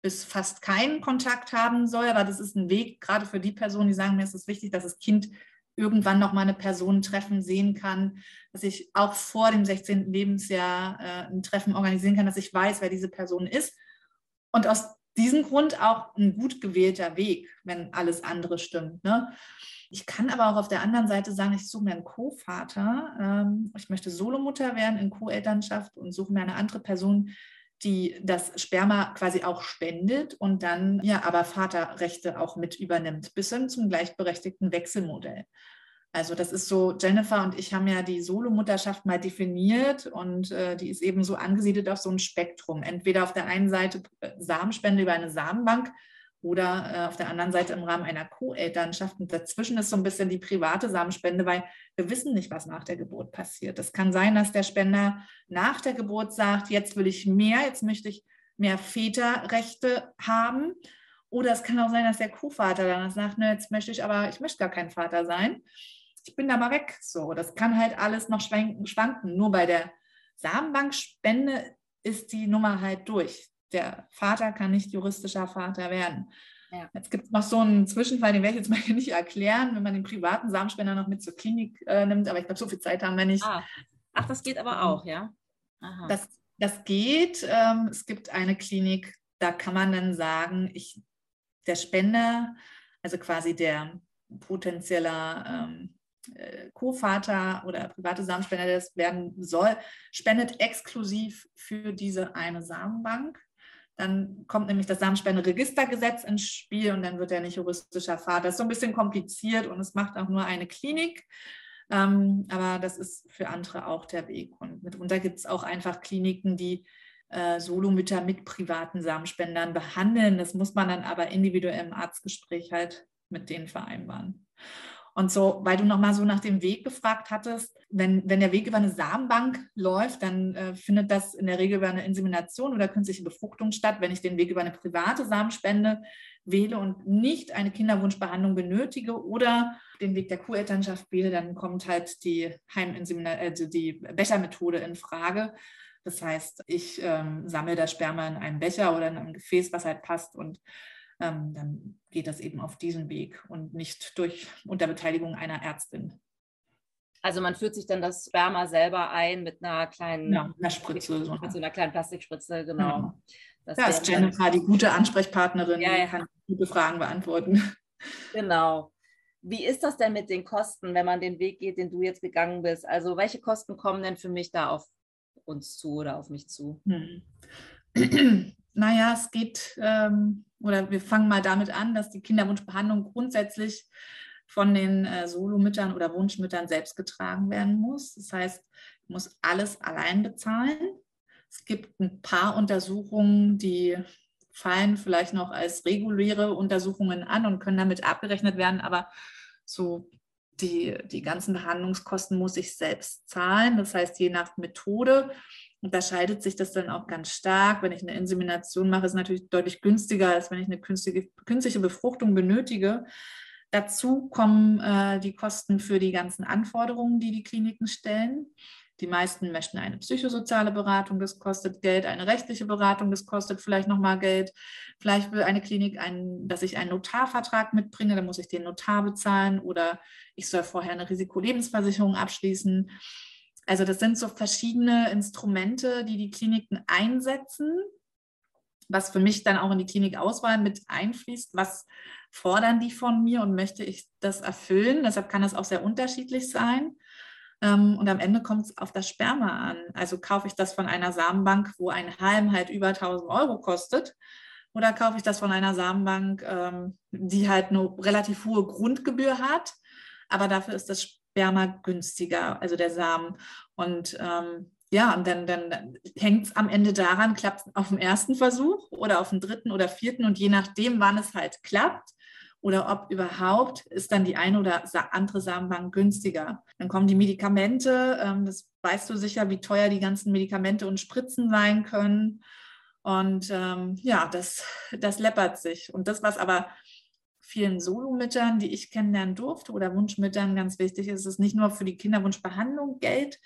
bis fast keinen Kontakt haben soll. Aber das ist ein Weg, gerade für die Personen, die sagen, mir ist es wichtig, dass das Kind irgendwann noch mal eine Person treffen sehen kann, dass ich auch vor dem 16. Lebensjahr äh, ein Treffen organisieren kann, dass ich weiß, wer diese Person ist. Und aus diesem Grund auch ein gut gewählter Weg, wenn alles andere stimmt. Ne? Ich kann aber auch auf der anderen Seite sagen, ich suche mir einen Co-Vater. Ähm, ich möchte Solomutter werden in Co-Elternschaft und suche mir eine andere Person, die das Sperma quasi auch spendet und dann ja aber Vaterrechte auch mit übernimmt, bis hin zum gleichberechtigten Wechselmodell. Also das ist so, Jennifer und ich haben ja die Solomutterschaft mal definiert und äh, die ist eben so angesiedelt auf so ein Spektrum. Entweder auf der einen Seite äh, Samenspende über eine Samenbank oder äh, auf der anderen Seite im Rahmen einer Co-Elternschaft. Und dazwischen ist so ein bisschen die private Samenspende, weil wir wissen nicht, was nach der Geburt passiert. Es kann sein, dass der Spender nach der Geburt sagt, jetzt will ich mehr, jetzt möchte ich mehr Väterrechte haben. Oder es kann auch sein, dass der Co-Vater dann sagt, ne, jetzt möchte ich aber, ich möchte gar kein Vater sein. Ich bin da mal weg. So, das kann halt alles noch schwanken. Nur bei der Samenbankspende ist die Nummer halt durch der Vater kann nicht juristischer Vater werden. Ja. Jetzt gibt es noch so einen Zwischenfall, den werde ich jetzt (laughs) mal hier nicht erklären, wenn man den privaten Samenspender noch mit zur Klinik äh, nimmt, aber ich glaube, so viel Zeit haben wir nicht. Ah. Ach, das geht aber auch, ja? Das, das geht. Ähm, es gibt eine Klinik, da kann man dann sagen, ich, der Spender, also quasi der potenzieller ähm, äh, Co-Vater oder private Samenspender, der das werden soll, spendet exklusiv für diese eine Samenbank. Dann kommt nämlich das Samenspenderegistergesetz ins Spiel und dann wird er nicht juristischer Vater. Das ist so ein bisschen kompliziert und es macht auch nur eine Klinik. Ähm, aber das ist für andere auch der Weg. Und mitunter gibt es auch einfach Kliniken, die äh, Solomütter mit privaten Samenspendern behandeln. Das muss man dann aber individuell im Arztgespräch halt mit denen vereinbaren. Und so, weil du nochmal so nach dem Weg gefragt hattest, wenn, wenn der Weg über eine Samenbank läuft, dann äh, findet das in der Regel über eine Insemination oder künstliche Befruchtung statt. Wenn ich den Weg über eine private Samenspende wähle und nicht eine Kinderwunschbehandlung benötige oder den Weg der Kuhelternschaft wähle, dann kommt halt die Heiminsemination, also die Bechermethode in Frage. Das heißt, ich ähm, sammle das Sperma in einem Becher oder in einem Gefäß, was halt passt und ähm, dann geht das eben auf diesen Weg und nicht durch unter Beteiligung einer Ärztin. Also man führt sich dann das Sperma selber ein mit einer kleinen ja, einer Spritze, so. mit so einer kleinen Plastikspritze, genau. Ja, das ja ist Jennifer die gute Ansprechpartnerin, ja, ja. kann gute Fragen beantworten. Genau. Wie ist das denn mit den Kosten, wenn man den Weg geht, den du jetzt gegangen bist? Also welche Kosten kommen denn für mich da auf uns zu oder auf mich zu? Hm. (clears throat) naja, es geht, ähm, oder wir fangen mal damit an, dass die Kinderwunschbehandlung grundsätzlich von den äh, Solomüttern oder Wunschmüttern selbst getragen werden muss. Das heißt, ich muss alles allein bezahlen. Es gibt ein paar Untersuchungen, die fallen vielleicht noch als reguläre Untersuchungen an und können damit abgerechnet werden, aber so die, die ganzen Behandlungskosten muss ich selbst zahlen. Das heißt, je nach Methode unterscheidet sich das dann auch ganz stark. Wenn ich eine Insemination mache, ist es natürlich deutlich günstiger, als wenn ich eine künstliche, künstliche Befruchtung benötige. Dazu kommen äh, die Kosten für die ganzen Anforderungen, die die Kliniken stellen. Die meisten möchten eine psychosoziale Beratung, das kostet Geld, eine rechtliche Beratung, das kostet vielleicht nochmal Geld. Vielleicht will eine Klinik, ein, dass ich einen Notarvertrag mitbringe, dann muss ich den Notar bezahlen oder ich soll vorher eine Risikolebensversicherung abschließen. Also das sind so verschiedene Instrumente, die die Kliniken einsetzen, was für mich dann auch in die Klinikauswahl mit einfließt. Was fordern die von mir und möchte ich das erfüllen? Deshalb kann das auch sehr unterschiedlich sein. Ähm, und am Ende kommt es auf das Sperma an. Also kaufe ich das von einer Samenbank, wo ein Halm halt über 1000 Euro kostet, oder kaufe ich das von einer Samenbank, ähm, die halt eine relativ hohe Grundgebühr hat, aber dafür ist das Sperma günstiger, also der Samen. Und ähm, ja, und dann, dann hängt es am Ende daran, klappt es auf dem ersten Versuch oder auf dem dritten oder vierten und je nachdem, wann es halt klappt oder ob überhaupt, ist dann die eine oder andere Samenbank günstiger. Dann kommen die Medikamente, ähm, das weißt du sicher, wie teuer die ganzen Medikamente und Spritzen sein können. Und ähm, ja, das, das läppert sich. Und das, was aber vielen Solomüttern, die ich kennenlernen durfte oder Wunschmüttern ganz wichtig ist, es nicht nur für die Kinderwunschbehandlung Geld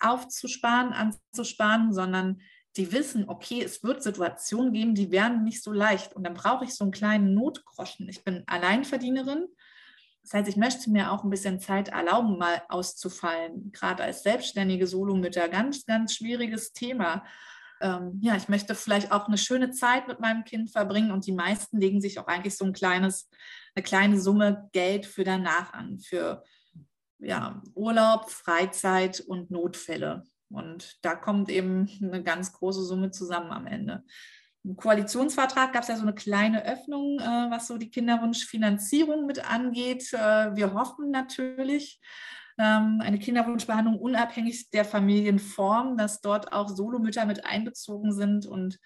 aufzusparen, anzusparen, sondern die wissen, okay, es wird Situationen geben, die werden nicht so leicht. Und dann brauche ich so einen kleinen Notgroschen. Ich bin Alleinverdienerin. Das heißt, ich möchte mir auch ein bisschen Zeit erlauben, mal auszufallen. Gerade als selbstständige Solomütter, ganz, ganz schwieriges Thema. Ähm, ja, ich möchte vielleicht auch eine schöne Zeit mit meinem Kind verbringen und die meisten legen sich auch eigentlich so ein kleines, eine kleine Summe Geld für danach an, für ja, Urlaub, Freizeit und Notfälle. Und da kommt eben eine ganz große Summe zusammen am Ende. Im Koalitionsvertrag gab es ja so eine kleine Öffnung, äh, was so die Kinderwunschfinanzierung mit angeht. Äh, wir hoffen natürlich, eine Kinderwunschbehandlung unabhängig der Familienform, dass dort auch Solomütter mit einbezogen sind und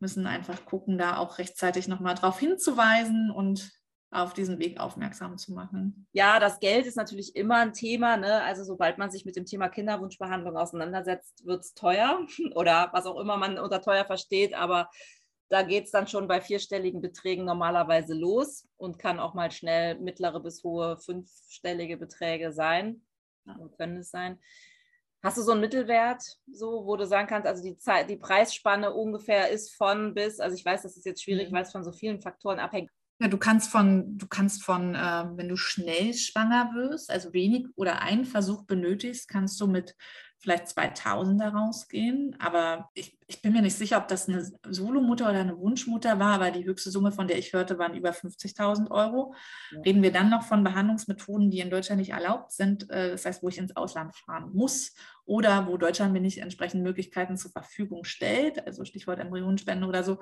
müssen einfach gucken, da auch rechtzeitig nochmal darauf hinzuweisen und auf diesen Weg aufmerksam zu machen. Ja, das Geld ist natürlich immer ein Thema. Ne? Also sobald man sich mit dem Thema Kinderwunschbehandlung auseinandersetzt, wird es teuer (laughs) oder was auch immer man unter teuer versteht. Aber da geht es dann schon bei vierstelligen Beträgen normalerweise los und kann auch mal schnell mittlere bis hohe fünfstellige Beträge sein. Ja. Können es sein. Hast du so einen Mittelwert, so, wo du sagen kannst, also die, Zeit, die Preisspanne ungefähr ist von bis, also ich weiß, das ist jetzt schwierig, mhm. weil es von so vielen Faktoren abhängt. Ja, du kannst von, du kannst von, äh, wenn du schnell schwanger wirst, also wenig oder einen Versuch benötigst, kannst du mit vielleicht 2000 rausgehen. Aber ich, ich bin mir nicht sicher, ob das eine Solomutter oder eine Wunschmutter war, aber die höchste Summe, von der ich hörte, waren über 50.000 Euro. Ja. Reden wir dann noch von Behandlungsmethoden, die in Deutschland nicht erlaubt sind, äh, das heißt, wo ich ins Ausland fahren muss oder wo Deutschland mir nicht entsprechend Möglichkeiten zur Verfügung stellt, also Stichwort Embryonspende oder so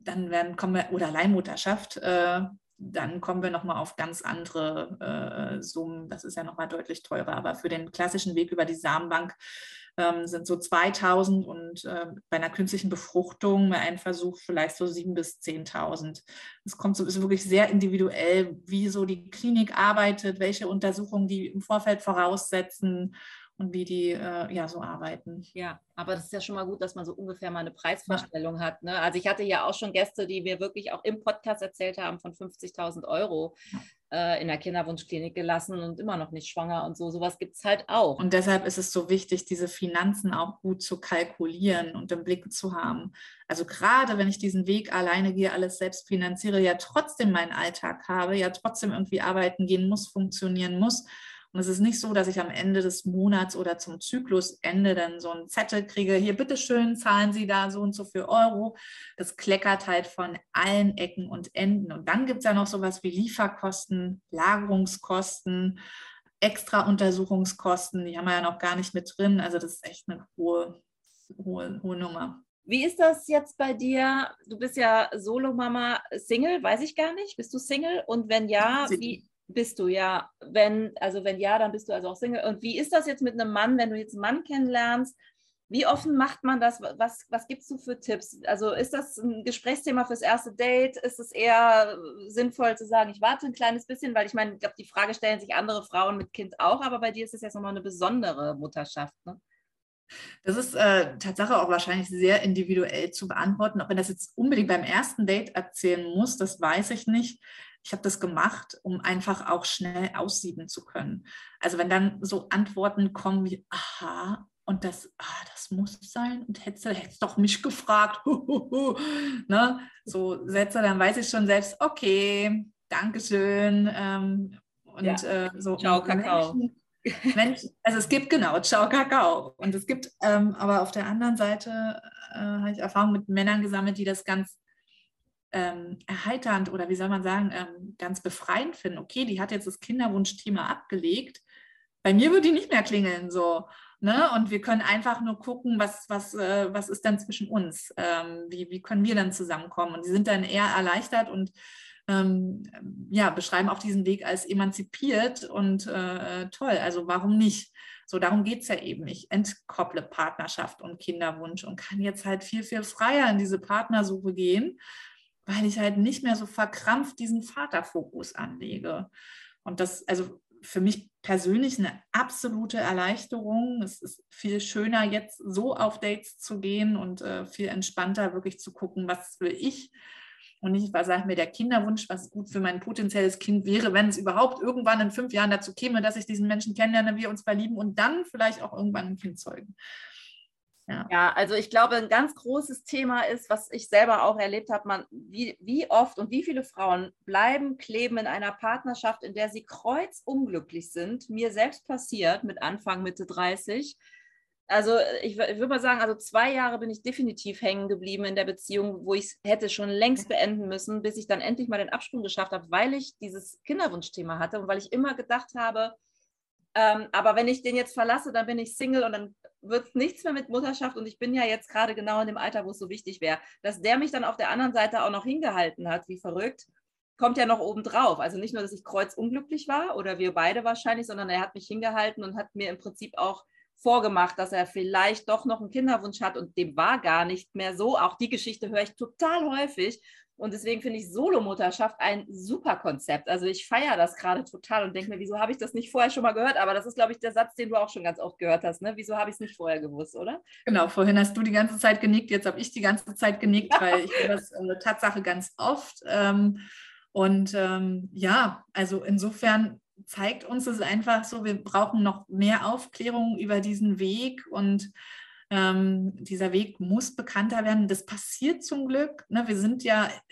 dann werden, kommen wir, oder Leihmutterschaft, äh, dann kommen wir nochmal auf ganz andere äh, Summen. Das ist ja nochmal deutlich teurer. Aber für den klassischen Weg über die Samenbank ähm, sind so 2000 und äh, bei einer künstlichen Befruchtung bei einem Versuch vielleicht so 7.000 bis 10.000. Es kommt so, ist wirklich sehr individuell, wie so die Klinik arbeitet, welche Untersuchungen die im Vorfeld voraussetzen und wie die äh, ja so arbeiten. Ja, aber das ist ja schon mal gut, dass man so ungefähr mal eine Preisvorstellung ja. hat. Ne? Also ich hatte ja auch schon Gäste, die mir wirklich auch im Podcast erzählt haben von 50.000 Euro äh, in der Kinderwunschklinik gelassen und immer noch nicht schwanger und so. Sowas gibt es halt auch. Und deshalb ist es so wichtig, diese Finanzen auch gut zu kalkulieren und im Blick zu haben. Also gerade wenn ich diesen Weg alleine gehe, alles selbst finanziere, ja trotzdem meinen Alltag habe, ja trotzdem irgendwie arbeiten gehen muss, funktionieren muss und es ist nicht so, dass ich am Ende des Monats oder zum Zyklusende dann so einen Zettel kriege, hier bitteschön, zahlen Sie da so und so viel Euro. Das kleckert halt von allen Ecken und Enden. Und dann gibt es ja noch sowas wie Lieferkosten, Lagerungskosten, extra Untersuchungskosten, die haben wir ja noch gar nicht mit drin. Also das ist echt eine hohe, hohe, hohe Nummer. Wie ist das jetzt bei dir? Du bist ja Solo-Mama, Single, weiß ich gar nicht. Bist du Single? Und wenn ja, wie, bist du, ja. Wenn, also wenn ja, dann bist du also auch Single. Und wie ist das jetzt mit einem Mann, wenn du jetzt einen Mann kennenlernst? Wie offen macht man das? Was, was gibst du für Tipps? Also ist das ein Gesprächsthema fürs erste Date? Ist es eher sinnvoll zu sagen, ich warte ein kleines bisschen, weil ich meine, ich glaube, die Frage stellen sich andere Frauen mit Kind auch, aber bei dir ist es jetzt nochmal eine besondere Mutterschaft. Ne? Das ist äh, Tatsache auch wahrscheinlich sehr individuell zu beantworten. Ob man das jetzt unbedingt beim ersten Date erzählen muss, das weiß ich nicht ich habe das gemacht, um einfach auch schnell aussieben zu können. Also wenn dann so Antworten kommen wie, aha, und das, ah, das muss sein und hättest du hättest doch mich gefragt, (laughs) ne? so Sätze, dann weiß ich schon selbst, okay, Dankeschön. Ähm, und ja. äh, so. Ciao, Kakao. Menschen, also es gibt genau, ciao Kakao. Und es gibt ähm, aber auf der anderen Seite äh, habe ich Erfahrung mit Männern gesammelt, die das ganz ähm, erheiternd oder wie soll man sagen, ähm, ganz befreiend finden. Okay, die hat jetzt das Kinderwunschthema abgelegt. Bei mir würde die nicht mehr klingeln so. Ne? Und wir können einfach nur gucken, was, was, äh, was ist dann zwischen uns? Ähm, wie, wie können wir dann zusammenkommen? Und die sind dann eher erleichtert und ähm, ja, beschreiben auch diesen Weg als emanzipiert und äh, toll. Also warum nicht? So, darum geht es ja eben. Ich entkopple Partnerschaft und Kinderwunsch und kann jetzt halt viel, viel freier in diese Partnersuche gehen weil ich halt nicht mehr so verkrampft diesen Vaterfokus anlege. Und das, also für mich persönlich eine absolute Erleichterung. Es ist viel schöner, jetzt so auf Dates zu gehen und äh, viel entspannter wirklich zu gucken, was will ich und nicht, was sagt mir der Kinderwunsch, was gut für mein potenzielles Kind wäre, wenn es überhaupt irgendwann in fünf Jahren dazu käme, dass ich diesen Menschen kennenlerne, wir uns verlieben und dann vielleicht auch irgendwann ein Kind zeugen. Ja. ja. also ich glaube, ein ganz großes Thema ist, was ich selber auch erlebt habe, man, wie, wie oft und wie viele Frauen bleiben kleben in einer Partnerschaft, in der sie kreuzunglücklich sind. Mir selbst passiert mit Anfang, Mitte 30. Also ich, ich würde mal sagen, also zwei Jahre bin ich definitiv hängen geblieben in der Beziehung, wo ich es hätte schon längst beenden müssen, bis ich dann endlich mal den Absprung geschafft habe, weil ich dieses Kinderwunschthema hatte und weil ich immer gedacht habe, ähm, aber wenn ich den jetzt verlasse, dann bin ich Single und dann wird es nichts mehr mit Mutterschaft. Und ich bin ja jetzt gerade genau in dem Alter, wo es so wichtig wäre. Dass der mich dann auf der anderen Seite auch noch hingehalten hat, wie verrückt, kommt ja noch oben drauf. Also nicht nur, dass ich kreuzunglücklich war oder wir beide wahrscheinlich, sondern er hat mich hingehalten und hat mir im Prinzip auch vorgemacht, dass er vielleicht doch noch einen Kinderwunsch hat und dem war gar nicht mehr so. Auch die Geschichte höre ich total häufig. Und deswegen finde ich Solomutterschaft ein super Konzept. Also ich feiere das gerade total und denke mir, wieso habe ich das nicht vorher schon mal gehört? Aber das ist, glaube ich, der Satz, den du auch schon ganz oft gehört hast. Ne? Wieso habe ich es nicht vorher gewusst, oder? Genau, vorhin hast du die ganze Zeit genickt, jetzt habe ich die ganze Zeit genickt, ja. (laughs) weil ich das eine Tatsache ganz oft. Ähm, und ähm, ja, also insofern zeigt uns es einfach so, wir brauchen noch mehr Aufklärung über diesen Weg und ähm, dieser Weg muss bekannter werden. Das passiert zum Glück. Ne? Wir sind ja, äh,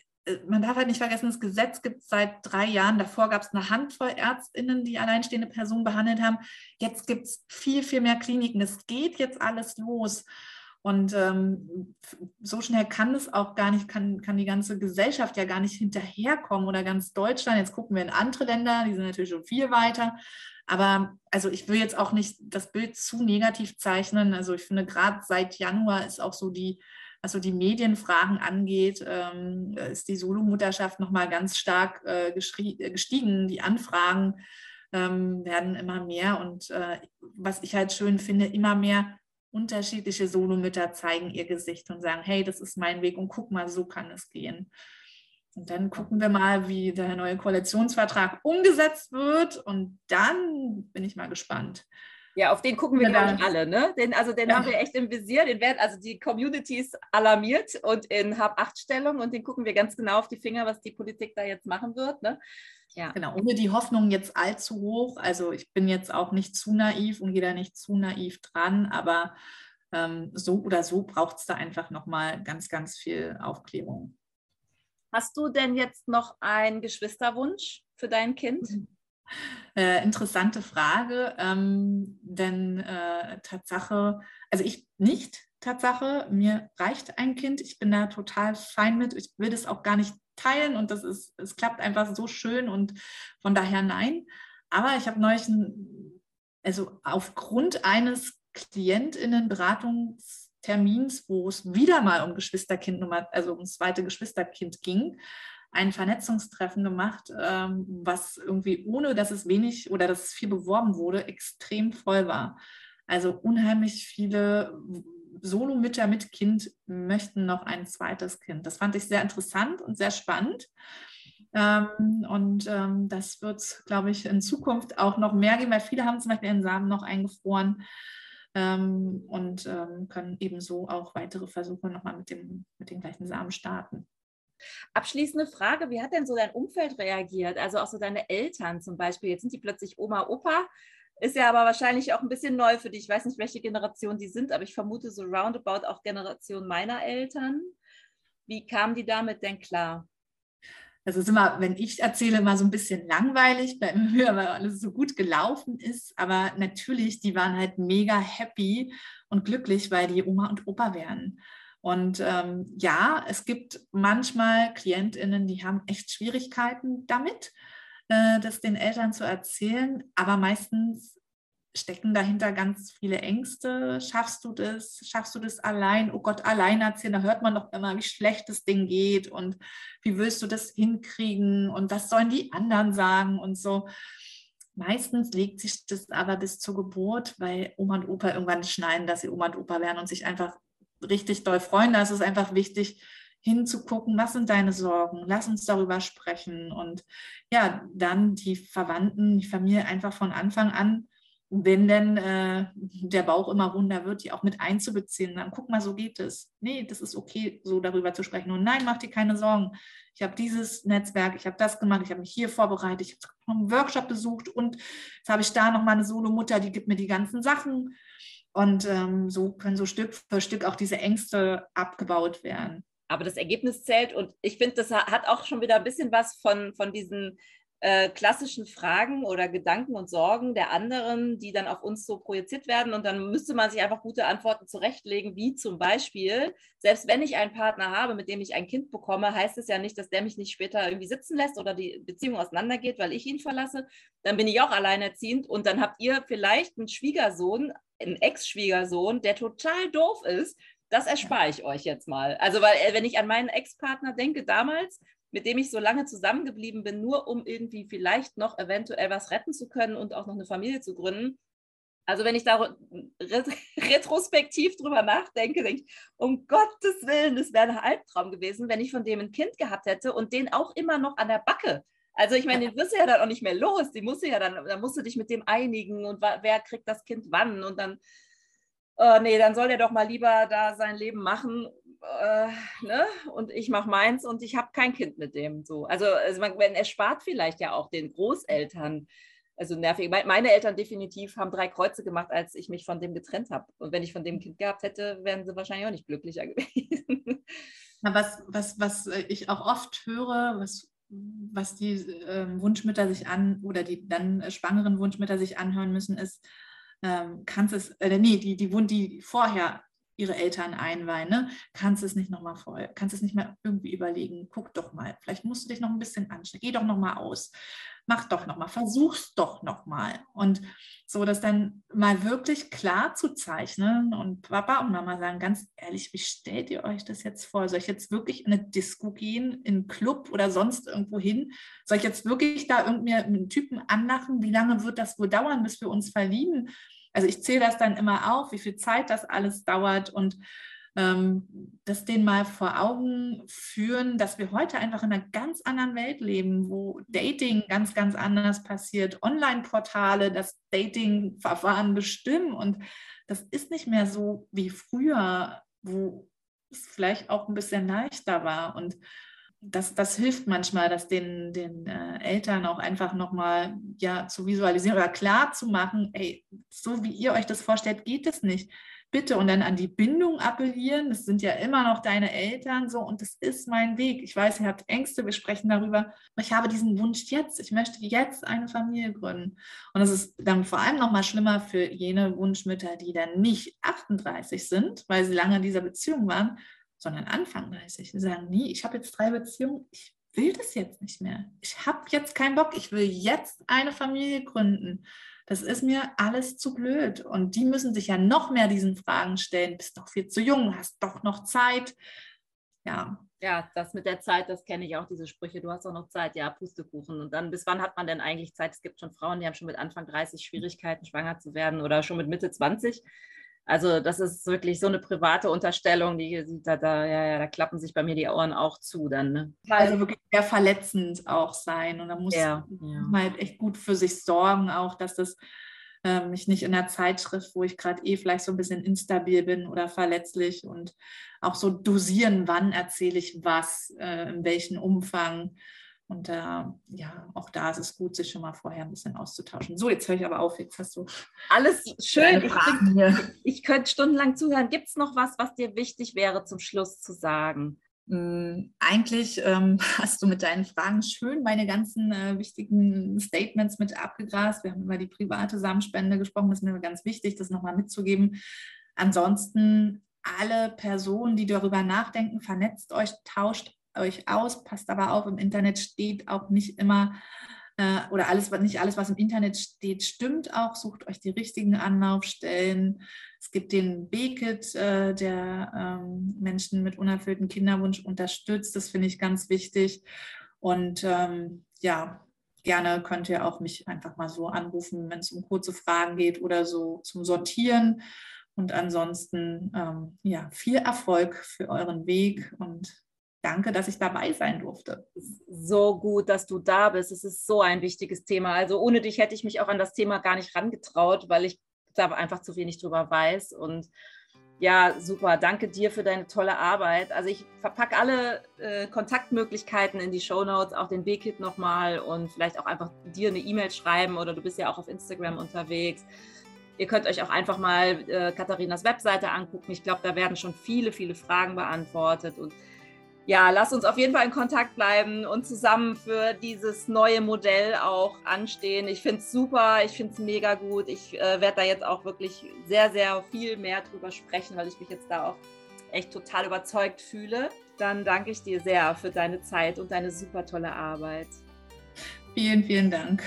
man darf halt nicht vergessen, das Gesetz gibt es seit drei Jahren. Davor gab es eine Handvoll ÄrztInnen, die alleinstehende Personen behandelt haben. Jetzt gibt es viel, viel mehr Kliniken. Es geht jetzt alles los. Und ähm, so schnell kann es auch gar nicht, kann, kann die ganze Gesellschaft ja gar nicht hinterherkommen oder ganz Deutschland. Jetzt gucken wir in andere Länder, die sind natürlich schon viel weiter. Aber also ich will jetzt auch nicht das Bild zu negativ zeichnen. Also ich finde gerade seit Januar ist auch so die, was so die Medienfragen angeht, ähm, ist die Solomutterschaft nochmal ganz stark äh, gestiegen. Die Anfragen ähm, werden immer mehr. Und äh, was ich halt schön finde, immer mehr unterschiedliche Solomütter zeigen ihr Gesicht und sagen, hey, das ist mein Weg und guck mal, so kann es gehen. Und dann gucken wir mal, wie der neue Koalitionsvertrag umgesetzt wird. Und dann bin ich mal gespannt. Ja, auf den gucken wir, ja, glaube ich, alle. Ne? Den, also den ja. haben wir echt im Visier. Den werden also die Communities alarmiert und in Hab-Acht-Stellung. Und den gucken wir ganz genau auf die Finger, was die Politik da jetzt machen wird. Ne? Ja. Genau, ohne die Hoffnung jetzt allzu hoch. Also ich bin jetzt auch nicht zu naiv und gehe da nicht zu naiv dran, aber ähm, so oder so braucht es da einfach nochmal ganz, ganz viel Aufklärung. Hast du denn jetzt noch einen Geschwisterwunsch für dein Kind? Äh, interessante Frage, ähm, denn äh, Tatsache, also ich nicht, Tatsache, mir reicht ein Kind, ich bin da total fein mit, ich will das auch gar nicht teilen und das ist, es klappt einfach so schön und von daher nein. Aber ich habe neulich, ein, also aufgrund eines KlientInnen-Beratungstermins, wo es wieder mal um Geschwisterkind also ums zweite Geschwisterkind ging, ein Vernetzungstreffen gemacht, ähm, was irgendwie ohne, dass es wenig oder dass es viel beworben wurde, extrem voll war. Also unheimlich viele Solomütter mit Kind möchten noch ein zweites Kind. Das fand ich sehr interessant und sehr spannend. Ähm, und ähm, das wird es, glaube ich, in Zukunft auch noch mehr geben, weil viele haben zum Beispiel ihren Samen noch eingefroren ähm, und ähm, können ebenso auch weitere Versuche nochmal mit dem, mit dem gleichen Samen starten. Abschließende Frage, wie hat denn so dein Umfeld reagiert? Also auch so deine Eltern zum Beispiel. Jetzt sind die plötzlich Oma, Opa ist ja aber wahrscheinlich auch ein bisschen neu für dich. Ich weiß nicht, welche Generation die sind, aber ich vermute so roundabout auch Generation meiner Eltern. Wie kamen die damit denn klar? Das ist immer, wenn ich erzähle, immer so ein bisschen langweilig, bei (laughs) mir, weil alles so gut gelaufen ist. Aber natürlich, die waren halt mega happy und glücklich, weil die Oma und Opa wären. Und ähm, ja, es gibt manchmal KlientInnen, die haben echt Schwierigkeiten damit. Äh, das den Eltern zu erzählen. Aber meistens stecken dahinter ganz viele Ängste. Schaffst du das? Schaffst du das allein? Oh Gott, allein erzählen. Da hört man doch immer, wie schlecht das Ding geht und wie willst du das hinkriegen und was sollen die anderen sagen und so. Meistens legt sich das aber bis zur Geburt, weil Oma und Opa irgendwann schneiden, dass sie Oma und Opa werden und sich einfach richtig doll freuen. Da ist es einfach wichtig, hinzugucken, was sind deine Sorgen, lass uns darüber sprechen und ja, dann die Verwandten, die Familie einfach von Anfang an, wenn denn äh, der Bauch immer runder wird, die auch mit einzubeziehen. Dann guck mal, so geht es. Nee, das ist okay, so darüber zu sprechen. Und nein, mach dir keine Sorgen. Ich habe dieses Netzwerk, ich habe das gemacht, ich habe mich hier vorbereitet, ich habe einen Workshop besucht und jetzt habe ich da noch mal eine Solo-Mutter, die gibt mir die ganzen Sachen Und ähm, so können so Stück für Stück auch diese Ängste abgebaut werden. Aber das Ergebnis zählt und ich finde, das hat auch schon wieder ein bisschen was von, von diesen äh, klassischen Fragen oder Gedanken und Sorgen der anderen, die dann auf uns so projiziert werden. Und dann müsste man sich einfach gute Antworten zurechtlegen, wie zum Beispiel, selbst wenn ich einen Partner habe, mit dem ich ein Kind bekomme, heißt es ja nicht, dass der mich nicht später irgendwie sitzen lässt oder die Beziehung auseinandergeht, weil ich ihn verlasse. Dann bin ich auch alleinerziehend und dann habt ihr vielleicht einen Schwiegersohn, einen Ex-Schwiegersohn, der total doof ist. Das erspare ich euch jetzt mal. Also, weil, äh, wenn ich an meinen Ex-Partner denke damals, mit dem ich so lange zusammengeblieben bin, nur um irgendwie vielleicht noch eventuell was retten zu können und auch noch eine Familie zu gründen. Also wenn ich da (laughs) retrospektiv drüber nachdenke, denke ich, um Gottes Willen, das wäre ein Albtraum gewesen, wenn ich von dem ein Kind gehabt hätte und den auch immer noch an der Backe. Also ich meine, den wirst du ja dann auch nicht mehr los. Die musst du ja dann, da musst du dich mit dem einigen und wer kriegt das Kind wann und dann, äh, nee, dann soll der doch mal lieber da sein Leben machen äh, ne? und ich mache meins und ich habe kein Kind mit dem. So. Also, also man, er spart vielleicht ja auch den Großeltern. Also nervig. Meine Eltern definitiv haben drei Kreuze gemacht, als ich mich von dem getrennt habe. Und wenn ich von dem Kind gehabt hätte, wären sie wahrscheinlich auch nicht glücklicher (laughs) gewesen. Was, was, was ich auch oft höre, was, was die äh, Wunschmütter sich an oder die dann schwangeren Wunschmütter sich anhören müssen, ist, ähm, kannst es, äh, nee, die, die, die vorher ihre Eltern einweihen, ne? kannst es nicht nochmal vorher, kannst es nicht mehr irgendwie überlegen, guck doch mal, vielleicht musst du dich noch ein bisschen anstrengen, geh doch nochmal aus, mach doch nochmal, versuch's doch nochmal. Und so das dann mal wirklich klar zu zeichnen und Papa und Mama sagen, ganz ehrlich, wie stellt ihr euch das jetzt vor? Soll ich jetzt wirklich in eine Disco gehen, in einen Club oder sonst irgendwo hin? Soll ich jetzt wirklich da irgendeinen Typen anlachen? Wie lange wird das wohl dauern, bis wir uns verlieben? Also ich zähle das dann immer auf, wie viel Zeit das alles dauert und ähm, das denen mal vor Augen führen, dass wir heute einfach in einer ganz anderen Welt leben, wo Dating ganz, ganz anders passiert, Online-Portale das Dating-Verfahren bestimmen. Und das ist nicht mehr so wie früher, wo es vielleicht auch ein bisschen leichter war. Und das, das hilft manchmal, das den, den äh, Eltern auch einfach nochmal ja, zu visualisieren oder klar zu machen, ey, so wie ihr euch das vorstellt, geht es nicht. Bitte und dann an die Bindung appellieren. Das sind ja immer noch deine Eltern so und das ist mein Weg. Ich weiß, ihr habt Ängste, wir sprechen darüber. Ich habe diesen Wunsch jetzt. Ich möchte jetzt eine Familie gründen. Und es ist dann vor allem nochmal schlimmer für jene Wunschmütter, die dann nicht 38 sind, weil sie lange in dieser Beziehung waren, sondern Anfang 30. Sie sagen, nie, ich habe jetzt drei Beziehungen, ich will das jetzt nicht mehr. Ich habe jetzt keinen Bock, ich will jetzt eine Familie gründen. Das ist mir alles zu blöd. Und die müssen sich ja noch mehr diesen Fragen stellen. Bist doch viel zu jung, hast doch noch Zeit. Ja. Ja, das mit der Zeit, das kenne ich auch, diese Sprüche. Du hast auch noch Zeit, ja, Pustekuchen. Und dann, bis wann hat man denn eigentlich Zeit? Es gibt schon Frauen, die haben schon mit Anfang 30 Schwierigkeiten, schwanger zu werden oder schon mit Mitte 20. Also das ist wirklich so eine private Unterstellung, die da, da, ja, ja, da klappen sich bei mir die Ohren auch zu dann. Ne? Also wirklich sehr verletzend auch sein. Und da muss ja, man halt echt gut für sich sorgen, auch dass das äh, mich nicht in einer Zeit trifft, wo ich gerade eh vielleicht so ein bisschen instabil bin oder verletzlich und auch so dosieren, wann erzähle ich was, äh, in welchem Umfang. Und äh, ja, auch da ist es gut, sich schon mal vorher ein bisschen auszutauschen. So, jetzt höre ich aber auf, jetzt hast du alles schön. Ich, bin, ich, könnte stundenlang zuhören. Gibt es noch was, was dir wichtig wäre, zum Schluss zu sagen? Hm, eigentlich ähm, (laughs) hast du mit deinen Fragen schön meine ganzen äh, wichtigen Statements mit abgegrast. Wir haben über die private Samenspende gesprochen. Das ist mir ganz wichtig, das nochmal mitzugeben. Ansonsten alle Personen, die darüber nachdenken, vernetzt euch, tauscht euch aus, passt aber auf, im Internet steht auch nicht immer äh, oder alles, nicht alles, was im Internet steht, stimmt auch. Sucht euch die richtigen Anlaufstellen. Es gibt den BKIT, äh, der ähm, Menschen mit unerfüllten Kinderwunsch unterstützt. Das finde ich ganz wichtig. Und ähm, ja, gerne könnt ihr auch mich einfach mal so anrufen, wenn es um kurze Fragen geht oder so zum Sortieren. Und ansonsten, ähm, ja, viel Erfolg für euren Weg und Danke, dass ich dabei sein durfte. So gut, dass du da bist. Es ist so ein wichtiges Thema. Also ohne dich hätte ich mich auch an das Thema gar nicht rangetraut, weil ich da einfach zu wenig drüber weiß. Und ja, super. Danke dir für deine tolle Arbeit. Also ich verpacke alle äh, Kontaktmöglichkeiten in die Show Notes, auch den B-Kit nochmal und vielleicht auch einfach dir eine E-Mail schreiben oder du bist ja auch auf Instagram unterwegs Ihr könnt euch auch einfach mal äh, Katharinas Webseite angucken. Ich glaube, da werden schon viele, viele Fragen beantwortet. Und ja, lasst uns auf jeden Fall in Kontakt bleiben und zusammen für dieses neue Modell auch anstehen. Ich finde es super, ich finde es mega gut. Ich äh, werde da jetzt auch wirklich sehr, sehr viel mehr drüber sprechen, weil ich mich jetzt da auch echt total überzeugt fühle. Dann danke ich dir sehr für deine Zeit und deine super tolle Arbeit. Vielen, vielen Dank.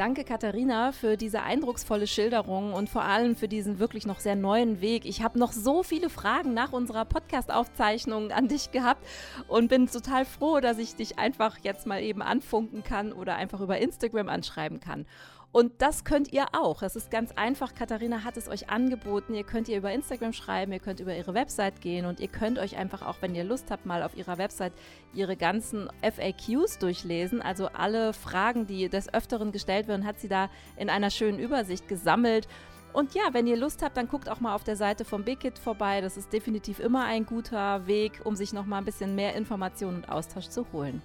Danke, Katharina, für diese eindrucksvolle Schilderung und vor allem für diesen wirklich noch sehr neuen Weg. Ich habe noch so viele Fragen nach unserer Podcast-Aufzeichnung an dich gehabt und bin total froh, dass ich dich einfach jetzt mal eben anfunken kann oder einfach über Instagram anschreiben kann. Und das könnt ihr auch. Es ist ganz einfach. Katharina hat es euch angeboten. Ihr könnt ihr über Instagram schreiben, ihr könnt über ihre Website gehen und ihr könnt euch einfach auch, wenn ihr Lust habt, mal auf ihrer Website ihre ganzen FAQs durchlesen. Also alle Fragen, die des Öfteren gestellt werden, hat sie da in einer schönen Übersicht gesammelt. Und ja, wenn ihr Lust habt, dann guckt auch mal auf der Seite vom BKIT vorbei. Das ist definitiv immer ein guter Weg, um sich noch mal ein bisschen mehr Informationen und Austausch zu holen.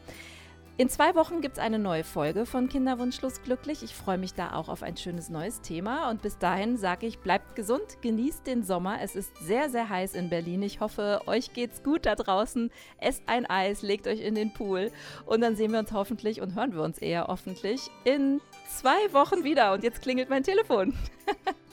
In zwei Wochen gibt es eine neue Folge von Kinderwunschlos glücklich. Ich freue mich da auch auf ein schönes neues Thema. Und bis dahin sage ich, bleibt gesund, genießt den Sommer. Es ist sehr, sehr heiß in Berlin. Ich hoffe, euch geht's gut da draußen. Esst ein Eis, legt euch in den Pool. Und dann sehen wir uns hoffentlich und hören wir uns eher hoffentlich in zwei Wochen wieder. Und jetzt klingelt mein Telefon. (laughs)